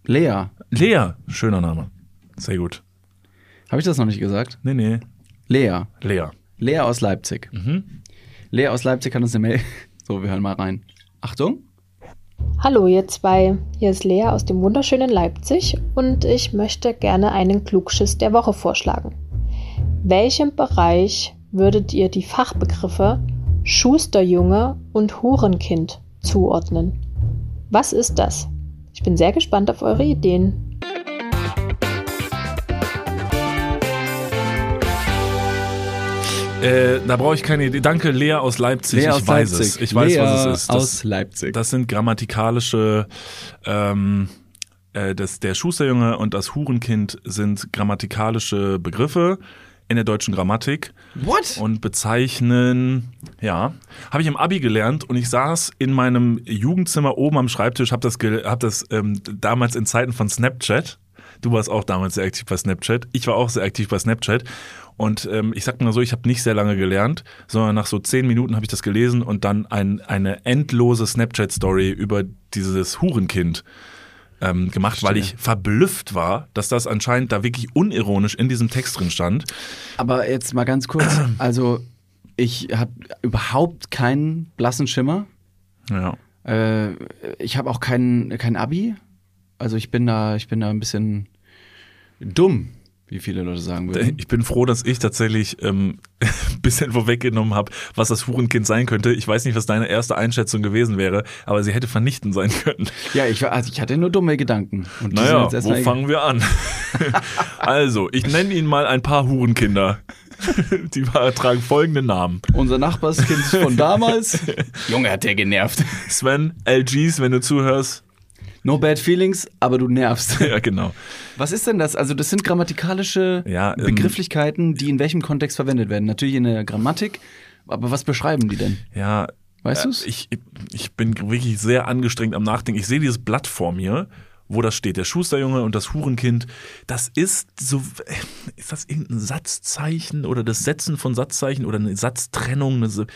Lea. Lea. Schöner Name. Sehr gut. Habe ich das noch nicht gesagt? Nee, nee. Lea. Lea. Lea aus Leipzig. Mhm. Lea aus Leipzig hat uns eine Mail. (laughs) So, wir hören mal rein. Achtung. Hallo ihr zwei, hier ist Lea aus dem wunderschönen Leipzig und ich möchte gerne einen Klugschiss der Woche vorschlagen. Welchem Bereich würdet ihr die Fachbegriffe Schusterjunge und Hurenkind zuordnen? Was ist das? Ich bin sehr gespannt auf eure Ideen. Äh, da brauche ich keine Idee. Danke, Lea aus Leipzig. Lea ich aus weiß Leipzig. es. Ich weiß, Lea was es ist. Das, aus Leipzig. Das sind grammatikalische, ähm, äh, das, der Schusterjunge und das Hurenkind sind grammatikalische Begriffe in der deutschen Grammatik What? und bezeichnen, ja, habe ich im Abi gelernt und ich saß in meinem Jugendzimmer oben am Schreibtisch, habe das, hab das ähm, damals in Zeiten von Snapchat. Du warst auch damals sehr aktiv bei Snapchat. Ich war auch sehr aktiv bei Snapchat. Und ähm, ich sag mal so, ich habe nicht sehr lange gelernt, sondern nach so zehn Minuten habe ich das gelesen und dann ein, eine endlose Snapchat-Story über dieses Hurenkind ähm, gemacht, weil ich verblüfft war, dass das anscheinend da wirklich unironisch in diesem Text drin stand. Aber jetzt mal ganz kurz. (clears throat) Also, ich habe überhaupt keinen blassen Schimmer. Ja. Äh, ich habe auch kein, kein Abi. Also, ich bin da, ich bin da ein bisschen dumm, wie viele Leute sagen würden. Ich bin froh, dass ich tatsächlich ähm, ein (laughs) bisschen vorweggenommen habe, was das Hurenkind sein könnte. Ich weiß nicht, was deine erste Einschätzung gewesen wäre, aber sie hätte vernichtend sein können. Ja, ich, war- also ich hatte nur dumme Gedanken. Und Naja, wo fangen wir an? (laughs) also, ich nenne Ihnen mal ein paar Hurenkinder. (laughs) Die tragen folgende Namen. Unser Nachbarskind von damals. Junge, hat der genervt. Sven, LGs, wenn du zuhörst. No bad feelings, aber du nervst. (laughs) Ja, genau. Was ist denn das? Also, das sind grammatikalische Ja, ähm, Begrifflichkeiten, die in welchem Kontext verwendet werden. Natürlich in der Grammatik, aber was beschreiben die denn? Ja, Weißt du's? Ich, ich bin wirklich sehr angestrengt am Nachdenken. Ich sehe dieses Blatt vor mir, wo das steht. Der Schusterjunge und das Hurenkind. Das ist so, ist das irgendein Satzzeichen oder das Setzen von Satzzeichen oder eine Satztrennung? Eine,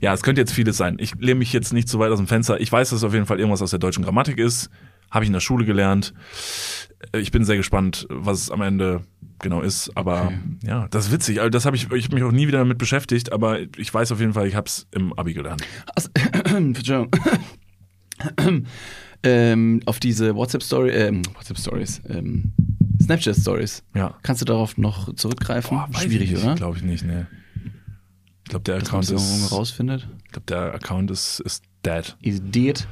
ja, es könnte jetzt vieles sein. Ich lehne mich jetzt nicht so weit aus dem Fenster. Ich weiß, dass es auf jeden Fall irgendwas aus der deutschen Grammatik ist. Habe ich in der Schule gelernt. Äh, Ich bin sehr gespannt, was es am Ende genau ist. Aber Okay. ja, das ist witzig. Also das habe ich, ich hab mich auch nie wieder damit beschäftigt, aber ich weiß auf jeden Fall, ich habe es im Abi gelernt. Also. (coughs) (coughs) ähm, auf diese WhatsApp-Story, ähm, WhatsApp-Stories, ähm, Snapchat-Stories. Ja. Kannst du darauf noch zurückgreifen? Boah, Schwierig, ich nicht, oder? Glaube ich nicht, ne. Ich glaube, der Dass Account ist, rausfindet. ich glaube, der Account ist, ist dead. Is dead.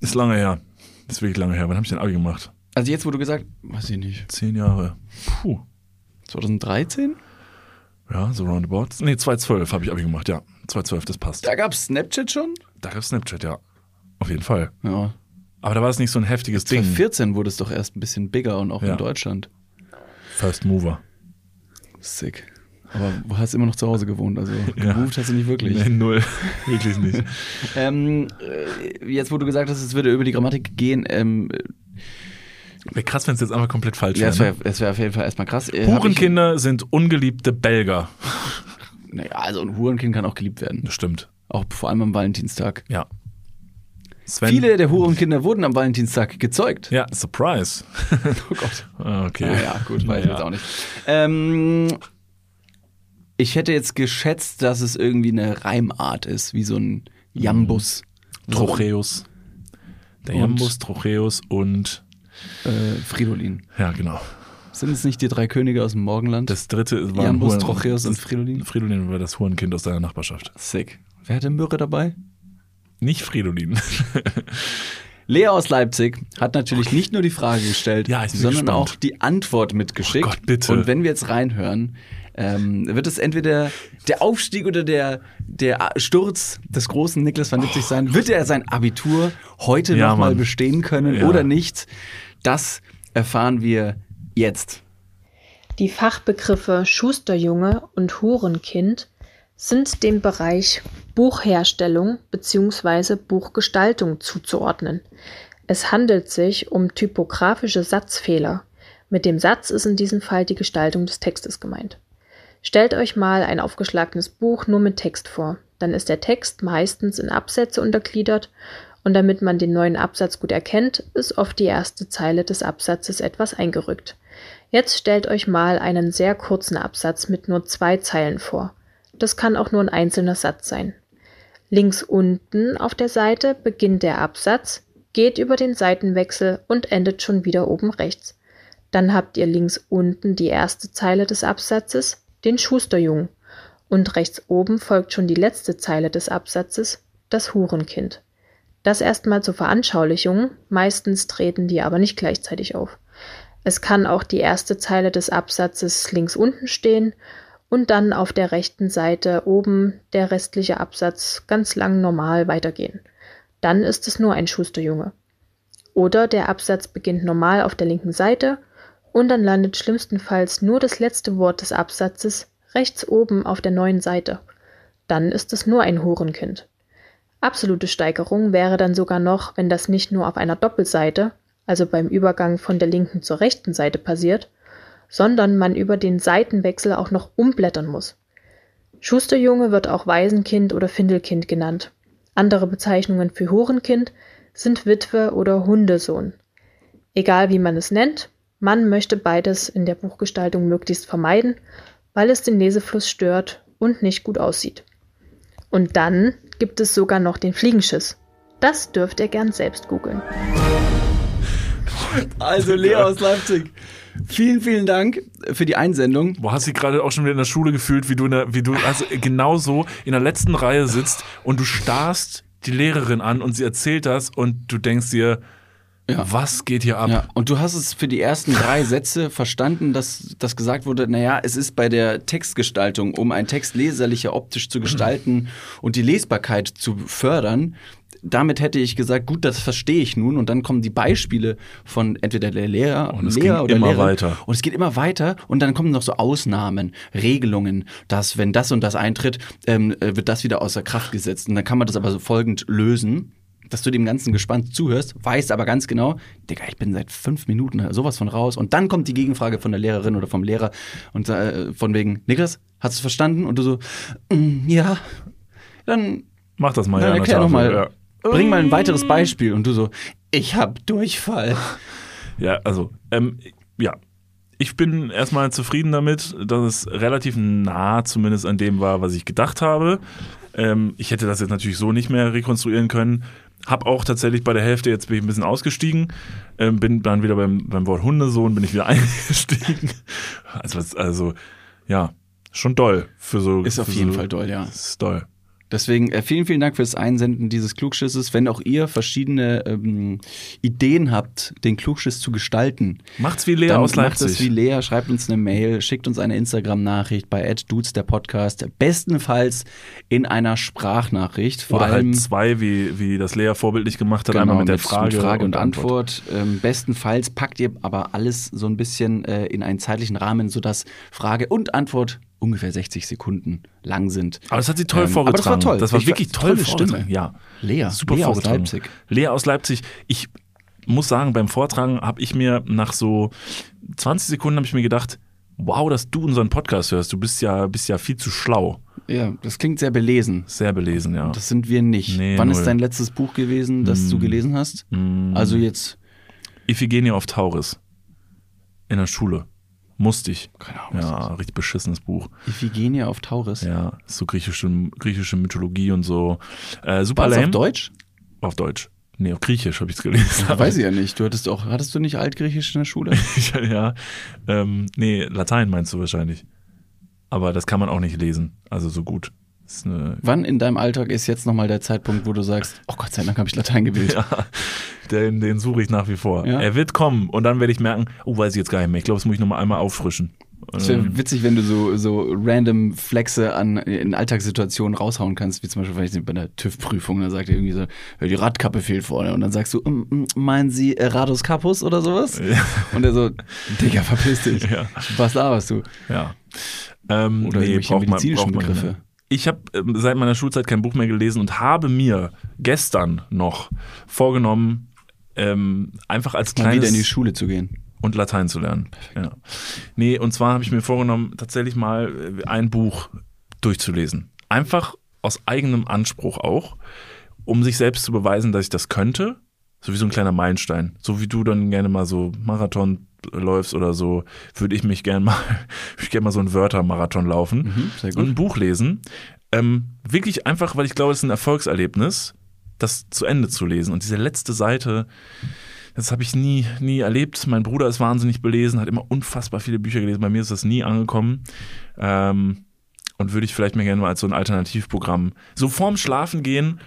Ist lange her. Ist wirklich lange her. Wann habe ich den Abi gemacht? Also jetzt, wo du gesagt, weiß ich nicht, Zehn Jahre. Puh. 2013? Ja, so roundabout. Nee, 2012 habe ich Abi gemacht, ja. 2012, das passt. Da gab's Snapchat schon? Da gab Snapchat, ja. Auf jeden Fall. Ja. Aber da war es nicht so ein heftiges Ding. 2014 wurde es doch erst ein bisschen bigger und auch Ja. in Deutschland. First Mover. Sick. Aber du hast immer noch zu Hause gewohnt, also (laughs) Ja. gemoved hast du nicht wirklich. Nee, null. (laughs) wirklich nicht. Ähm, äh, jetzt, wo du gesagt hast, es würde über die Grammatik gehen, ähm, Wäre krass, wenn es jetzt einfach komplett falsch ja, wäre. es ne? wäre das wär auf jeden Fall erstmal krass. Äh, Hurenkinder sind ungeliebte Belger. Ich, naja, also ein Hurenkind kann auch geliebt werden. Das stimmt. Auch vor allem am Valentinstag. Ja. Sven, Viele der Hurenkinder wurden am Valentinstag gezeugt. Ja, Surprise. (laughs) Oh Gott. Ah, okay. Ja, ja, gut, weiß ich jetzt auch nicht. Ähm, ich hätte jetzt geschätzt, dass es irgendwie eine Reimart ist, wie so ein Jambus. Trocheus. Der Und- Jambus, Trocheus und Äh, Fridolin. ja, genau. Sind es nicht die drei Könige aus dem Morgenland? Das dritte war Jambus, Trocheus und Fridolin? Fridolin war das Hurenkind aus deiner Nachbarschaft. Sick. Wer hatte Myrrhe dabei? Nicht Fridolin. (laughs) Lea aus Leipzig hat natürlich nicht nur die Frage gestellt, Ja, sondern gespannt. auch die Antwort mitgeschickt. Oh Gott, bitte. Und wenn wir jetzt reinhören, ähm, wird es entweder der Aufstieg oder der, der Sturz des großen Niklas van Lipzig sein. Wird er sein Abitur heute Oh. Ja, noch mal Mann. bestehen können Ja. oder nicht? Das erfahren wir jetzt. Die Fachbegriffe Schusterjunge und Hurenkind sind dem Bereich Buchherstellung bzw. Buchgestaltung zuzuordnen. Es handelt sich um typografische Satzfehler. Mit dem Satz ist in diesem Fall die Gestaltung des Textes gemeint. Stellt euch mal ein aufgeschlagenes Buch nur mit Text vor. Dann ist der Text meistens in Absätze untergliedert und damit man den neuen Absatz gut erkennt, ist oft die erste Zeile des Absatzes etwas eingerückt. Jetzt stellt euch mal einen sehr kurzen Absatz mit nur zwei Zeilen vor. Das kann auch nur ein einzelner Satz sein. Links unten auf der Seite beginnt der Absatz, geht über den Seitenwechsel und endet schon wieder oben rechts. Dann habt ihr links unten die erste Zeile des Absatzes, den Schusterjungen, und rechts oben folgt schon die letzte Zeile des Absatzes, das Hurenkind. Das erstmal zur Veranschaulichung, meistens treten die aber nicht gleichzeitig auf. Es kann auch die erste Zeile des Absatzes links unten stehen und dann auf der rechten Seite oben der restliche Absatz ganz lang normal weitergehen. Dann ist es nur ein Schusterjunge. Oder der Absatz beginnt normal auf der linken Seite und dann landet schlimmstenfalls nur das letzte Wort des Absatzes rechts oben auf der neuen Seite. Dann ist es nur ein Hurenkind. Absolute Steigerung wäre dann sogar noch, wenn das nicht nur auf einer Doppelseite, also beim Übergang von der linken zur rechten Seite passiert, sondern man über den Seitenwechsel auch noch umblättern muss. Schusterjunge wird auch Waisenkind oder Findelkind genannt. Andere Bezeichnungen für Hurenkind sind Witwe oder Hundesohn. Egal wie man es nennt, man möchte beides in der Buchgestaltung möglichst vermeiden, weil es den Lesefluss stört und nicht gut aussieht. Und dann gibt es sogar noch den Fliegenschiss. Das dürft ihr gern selbst googeln. Also Lea aus Leipzig, vielen, vielen Dank für die Einsendung. Boah, hast du dich gerade auch schon wieder in der Schule gefühlt, wie du, in der, wie du also genauso in der letzten Reihe sitzt und du starrst die Lehrerin an und sie erzählt das und du denkst dir, Ja. Was geht hier ab? Ja, und du hast es für die ersten drei Sätze verstanden, dass, dass gesagt wurde, naja, es ist bei der Textgestaltung, um einen Text leserlicher optisch zu gestalten und die Lesbarkeit zu fördern. Damit hätte ich gesagt, gut, das verstehe ich nun. Und dann kommen die Beispiele von entweder der Lehrer, Und es Lehrer oder immer Lehrerin. weiter. Und es geht immer weiter und dann kommen noch so Ausnahmen, Regelungen, dass wenn das und das eintritt, ähm, äh, wird das wieder außer Kraft gesetzt. Und dann kann man das aber so folgend lösen, dass du dem Ganzen gespannt zuhörst, weißt aber ganz genau, Digga, ich bin seit fünf Minuten sowas von raus. Und dann kommt die Gegenfrage von der Lehrerin oder vom Lehrer und äh, von wegen, Niklas, hast du es verstanden? Und du so, "Mm, ja, dann Mach das mal dann ja, erklär noch Tafel, mal. Bring mal ein weiteres Beispiel. Und du so, ich hab Durchfall. (laughs) Ja, also, ähm, ja. Ich bin erstmal zufrieden damit, dass es relativ nah zumindest an dem war, was ich gedacht habe. Ähm, ich hätte das jetzt natürlich so nicht mehr rekonstruieren können. Hab auch tatsächlich bei der Hälfte, jetzt bin ich ein bisschen ausgestiegen, ähm, bin dann wieder beim, beim Wort Hundesohn, bin ich wieder (laughs) eingestiegen. Also, also ja, schon doll für so. Ist auf jeden so, Fall doll, ja. Ist doll. Deswegen äh, vielen, vielen Dank fürs Einsenden dieses Klugschisses. Wenn auch ihr verschiedene ähm, Ideen habt, den Klugschiss zu gestalten, Macht's wie Lea aus macht es Leipzig. wie Lea, schreibt uns eine Mail, schickt uns eine Instagram-Nachricht bei @dudes der Podcast, bestenfalls in einer Sprachnachricht. Vor Oder allem halt zwei, wie, wie das Lea vorbildlich gemacht hat, Genau, einmal mit der Frage, mit Frage und, Antwort. Ähm, bestenfalls packt ihr aber alles so ein bisschen äh, in einen zeitlichen Rahmen, sodass Frage und Antwort ungefähr 60 Sekunden lang sind. Aber das hat sie toll Ähm, vorgetragen. aber das war toll. Das war Ich- wirklich toll tolle vorgetragen. Stimme. Ja. Lea, Super Lea aus. Leipzig. Lea aus Leipzig. Ich muss sagen, beim Vortragen habe ich mir nach so 20 Sekunden habe ich mir gedacht, wow, dass du unseren Podcast hörst. Du bist ja, bist ja viel zu schlau. Ja, das klingt sehr belesen. Sehr belesen, ja. Das sind wir nicht. Nee, Wann null. ist dein letztes Buch gewesen, das du gelesen hast? Also jetzt, Iphigenie auf Tauris. In der Schule. Musste ich. keine Ahnung, was Ja, richtig beschissenes Buch. Iphigenie auf Tauris. Ja, ist so griechische, griechische Mythologie und so. Äh, super War das auf. Deutsch? Auf Deutsch. Nee, auf Griechisch habe ich es gelesen. Weiß ich ja nicht. Du hattest auch, hattest du nicht Altgriechisch in der Schule? (laughs) ja, ähm, nee, Latein meinst du wahrscheinlich. Aber das kann man auch nicht lesen. Also so gut. Wann in deinem Alltag ist jetzt nochmal der Zeitpunkt, wo du sagst, oh Gott sei Dank habe ich Latein gewählt? ja, den, den suche ich nach wie vor. Ja. Er wird kommen und dann werde ich merken, oh, weiß ich jetzt gar nicht mehr. Ich glaube, das muss ich nochmal einmal auffrischen. Es wäre Ähm, witzig, wenn du so, so random Flexe an, in Alltagssituationen raushauen kannst, wie zum Beispiel vielleicht bei der TÜV-Prüfung, da sagt er irgendwie so, ja, die Radkappe fehlt vorne. Und dann sagst du, "Mm, mm, meinen Sie Radus Capus oder sowas? Und er so, Digga, verpiss dich. Ja. Was laberst du? ja. Ähm, Oder irgendwelche braucht man- medizinischen man Begriffe. nicht mehr. Ich habe ähm, seit meiner Schulzeit kein Buch mehr gelesen und habe mir gestern noch vorgenommen, ähm, einfach als Mal wieder kleines in die Schule zu gehen. und Latein zu lernen. Ja. Nee, und zwar habe ich mir vorgenommen, tatsächlich mal äh, ein Buch durchzulesen. Einfach aus eigenem Anspruch auch, um sich selbst zu beweisen, dass ich das könnte. So wie so ein kleiner Meilenstein. So wie du dann gerne mal so Marathon läufst oder so, würde ich mich gerne mal, (laughs) ich gerne mal so einen Wörtermarathon laufen Mhm, und ein. Buch lesen. Ähm, wirklich einfach, weil ich glaube, es ist ein Erfolgserlebnis, das zu Ende zu lesen. Und diese letzte Seite, das habe ich nie, nie erlebt. Mein Bruder ist wahnsinnig belesen, hat immer unfassbar viele Bücher gelesen. Bei mir ist das nie angekommen. Ähm, und würde ich vielleicht mir gerne mal als so ein Alternativprogramm, so vorm Schlafen gehen,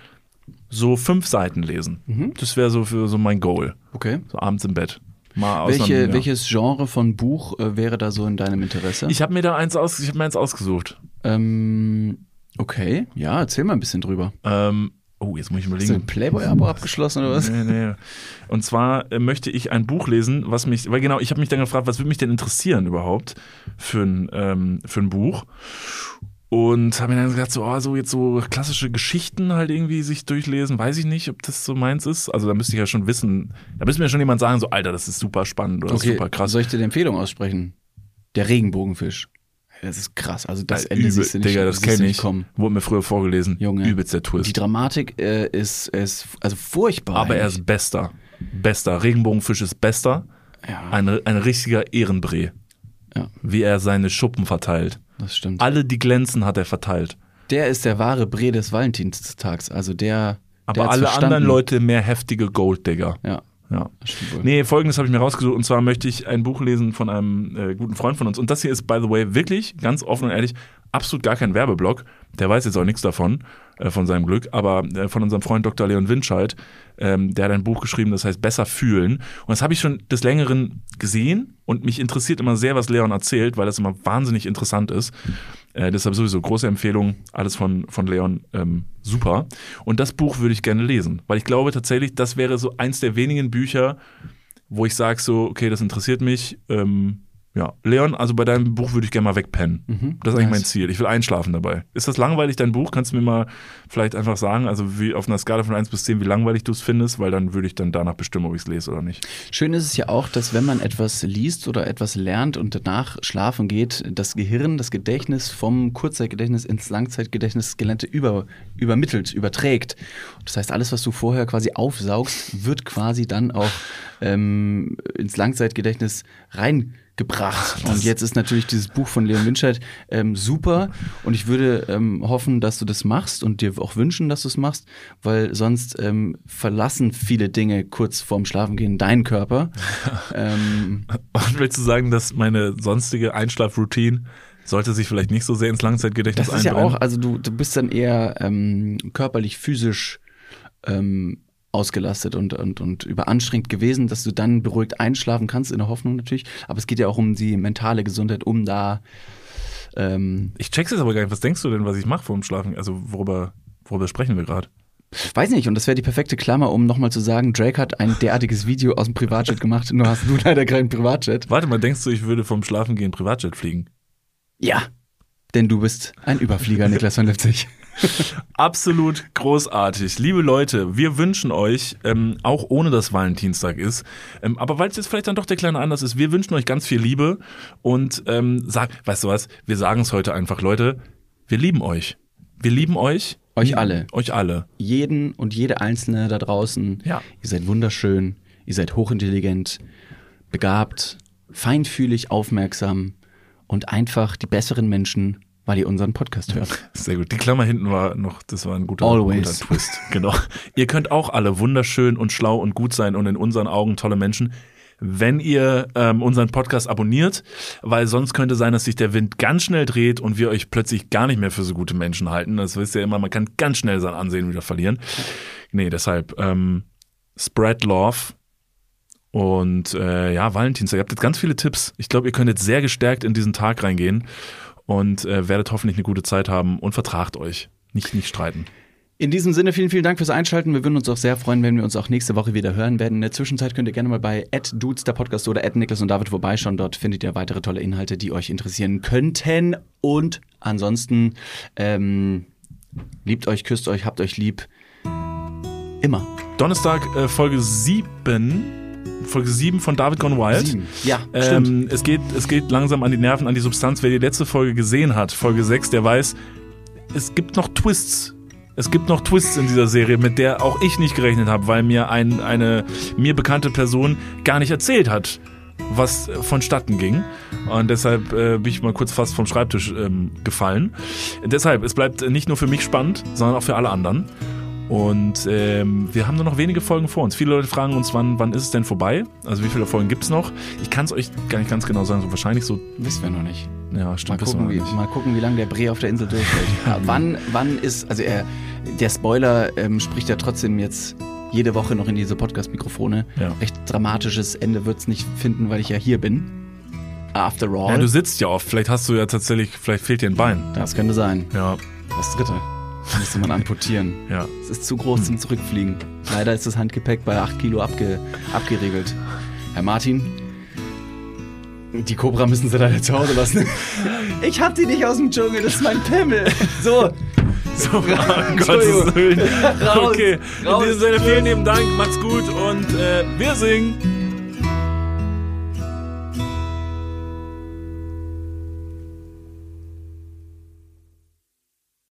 so fünf Seiten lesen. Mhm. Das wäre so für so mein Goal. Okay. So abends im Bett. Mal Welche, ja. Welches Genre von Buch äh, wäre da so in deinem Interesse? Ich habe mir da eins aus, ich habe mir eins ausgesucht. ähm, okay, ja, erzähl mal ein bisschen drüber. Ähm, oh, jetzt muss ich Hast du überlegen. ein Playboy-Abo abgeschlossen oder was? Nee, nee. Und zwar äh, möchte ich ein Buch lesen, was mich, weil genau, ich habe mich dann gefragt, was würde mich denn interessieren überhaupt für ein, ähm, für ein Buch? Und habe mir dann gedacht, so, oh, so jetzt so klassische Geschichten halt irgendwie sich durchlesen, weiß ich nicht, ob das so meins ist. Also da müsste ich ja schon wissen, da müsste mir schon jemand sagen, so, Alter, das ist super spannend oder Okay, super krass. soll ich dir die Empfehlung aussprechen? Der Regenbogenfisch. Das ist krass. Also das Äh, Ende übel- siehst du nicht, Digga, das kenne ich. kommen. Wurde mir früher vorgelesen. Junge. Übelst der Die Twist. Dramatik äh, ist, ist also furchtbar. Aber er eigentlich. ist bester. Bester. Regenbogenfisch ist bester. ja, Ein, ein richtiger Ehrenbree. Ja. Wie er seine Schuppen verteilt. das stimmt. Alle, die glänzen, hat er verteilt. Der ist der wahre Bre des Valentinstags. Also der. der Aber hat's alle anderen Leute mehr heftige Golddigger. Ja, Ja. Nee, folgendes habe ich mir rausgesucht und zwar möchte ich ein Buch lesen von einem äh, guten Freund von uns und das hier ist, by the way, wirklich ganz offen und ehrlich absolut gar kein Werbeblock. Der weiß jetzt auch nichts davon. äh, von seinem Glück, aber äh, von unserem Freund Dr. Leon Winscheid, ähm, der hat ein Buch geschrieben, das heißt Besser fühlen. Und das habe ich schon des Längeren gesehen und mich interessiert immer sehr, was Leon erzählt, weil das immer wahnsinnig interessant ist. Äh, deshalb sowieso große Empfehlung, alles von, von Leon, ähm, super. Und das Buch würde ich gerne lesen, weil ich glaube tatsächlich, das wäre so eins der wenigen Bücher, wo ich sage so, okay, das interessiert mich. Ähm, ja, Leon, also bei deinem Buch würde ich gerne mal wegpennen. Mhm. Das ist eigentlich Nice. mein Ziel. Ich will einschlafen dabei. Ist das langweilig, dein Buch? Kannst du mir mal vielleicht einfach sagen, also wie auf einer Skala von 1 bis 10, wie langweilig du es findest, weil dann würde ich dann danach bestimmen, ob ich es lese oder nicht. Schön ist es ja auch, dass wenn man etwas liest oder etwas lernt und danach schlafen geht, das Gehirn, das Gedächtnis vom Kurzzeitgedächtnis ins Langzeitgedächtnis Gelernte über, übermittelt, überträgt. Das heißt, alles, was du vorher quasi aufsaugst, wird quasi dann auch ähm, ins Langzeitgedächtnis reingebracht. Und jetzt ist natürlich dieses Buch von Leon Winscheid ähm, super und ich würde ähm, hoffen, dass du das machst und dir auch wünschen, dass du es machst, weil sonst ähm, verlassen viele Dinge kurz vorm Schlafengehen deinen Körper. (laughs) ähm, Und willst du sagen, dass meine sonstige Einschlafroutine sollte sich vielleicht nicht so sehr ins Langzeitgedächtnis das ist ja einbrennen? auch, also du, du bist dann eher ähm, körperlich, physisch ähm, ausgelastet und, und, und überanstrengt gewesen, dass du dann beruhigt einschlafen kannst, in der Hoffnung natürlich. Aber es geht ja auch um die mentale Gesundheit, um da ähm, Ich check's jetzt aber gar nicht. Was denkst du denn, was ich mache vor dem Schlafen? Also worüber, worüber sprechen wir gerade? Weiß nicht, und das wäre die perfekte Klammer, um nochmal zu sagen, Drake hat ein derartiges Video aus dem Privatjet gemacht, nur hast du leider keinen Privatjet. Warte mal, denkst du, ich würde vom Schlafen gehen Privatjet fliegen? Ja, denn du bist ein Überflieger, Niklas von Leipzig. (laughs) Absolut großartig. Liebe Leute, wir wünschen euch, ähm, auch ohne dass Valentinstag ist, ähm, aber weil es jetzt vielleicht dann doch der kleine Anlass ist, wir wünschen euch ganz viel Liebe und ähm, sag, weißt du was, wir sagen es heute einfach, Leute, wir lieben euch. Wir lieben euch. Euch alle. Euch alle. Jeden und jede Einzelne da draußen, Ja. ihr seid wunderschön, ihr seid hochintelligent, begabt, feinfühlig, aufmerksam und einfach die besseren Menschen, weil ihr unseren Podcast hört. (laughs) Sehr gut. Die Klammer hinten war noch, das war ein guter, Always. guter Twist. Genau. Ihr könnt auch alle wunderschön und schlau und gut sein und in unseren Augen tolle Menschen, wenn ihr ähm, unseren Podcast abonniert, weil sonst könnte sein, dass sich der Wind ganz schnell dreht und wir euch plötzlich gar nicht mehr für so gute Menschen halten. Das wisst ihr immer, man kann ganz schnell sein Ansehen wieder verlieren. Nee, deshalb ähm, spread love. Und äh, ja, Valentinstag, ihr habt jetzt ganz viele Tipps. Ich glaube, ihr könnt jetzt sehr gestärkt in diesen Tag reingehen und äh, werdet hoffentlich eine gute Zeit haben und vertragt euch. Nicht, nicht streiten. In diesem Sinne, vielen, vielen Dank fürs Einschalten. Wir würden uns auch sehr freuen, wenn wir uns auch nächste Woche wieder hören werden. In der Zwischenzeit könnt ihr gerne mal bei @dudes der Podcast oder @niklas und David vorbeischauen. Dort findet ihr weitere tolle Inhalte, die euch interessieren könnten. Und ansonsten ähm, liebt euch, küsst euch, habt euch lieb. Immer. Donnerstag, äh, Folge 7. Folge 7 von David Gone Wild. Sieben. Ja, stimmt. Ähm, es, geht, es geht langsam an die Nerven, an die Substanz. Wer die letzte Folge gesehen hat, Folge 6, der weiß, es gibt noch Twists. Es gibt noch Twists in dieser Serie, mit der auch ich nicht gerechnet habe, weil mir ein, eine mir bekannte Person gar nicht erzählt hat, was vonstatten ging. Und deshalb äh, bin ich mal kurz fast vom Schreibtisch ähm, gefallen. Deshalb, es bleibt nicht nur für mich spannend, sondern auch für alle anderen. Und ähm, wir haben nur noch wenige Folgen vor uns. Viele Leute fragen uns, wann, wann ist es denn vorbei? Also wie viele Folgen gibt es noch? Ich kann es euch gar nicht ganz genau sagen. So wahrscheinlich so, Wissen wir noch nicht. ja, Mal stimmt. wissen gucken, wie, nicht. mal gucken, wie lange der Bre auf der Insel durchhält. (laughs) Ja, wann, wann ist, also er, der Spoiler ähm, spricht ja trotzdem jetzt jede Woche noch in diese Podcast-Mikrofone. Ja. Recht dramatisches Ende wird es nicht finden, weil ich ja hier bin. After all. Ja, du sitzt ja oft. Vielleicht hast du ja tatsächlich, vielleicht fehlt dir ein Bein. das könnte sein. Ja, Das dritte. Müsste man amputieren. ja. Es ist zu groß zum Zurückfliegen. Leider ist das Handgepäck bei 8 Kilo abge, abgeregelt. Herr Martin, die Cobra müssen Sie leider zu Hause lassen. (laughs) Ich hab die nicht aus dem Dschungel, das ist mein Pimmel. So, So, um. (laughs) Gottes Willen. Raus, Okay, raus. in diesem Sinne vielen lieben Dank, macht's gut und äh, wir singen.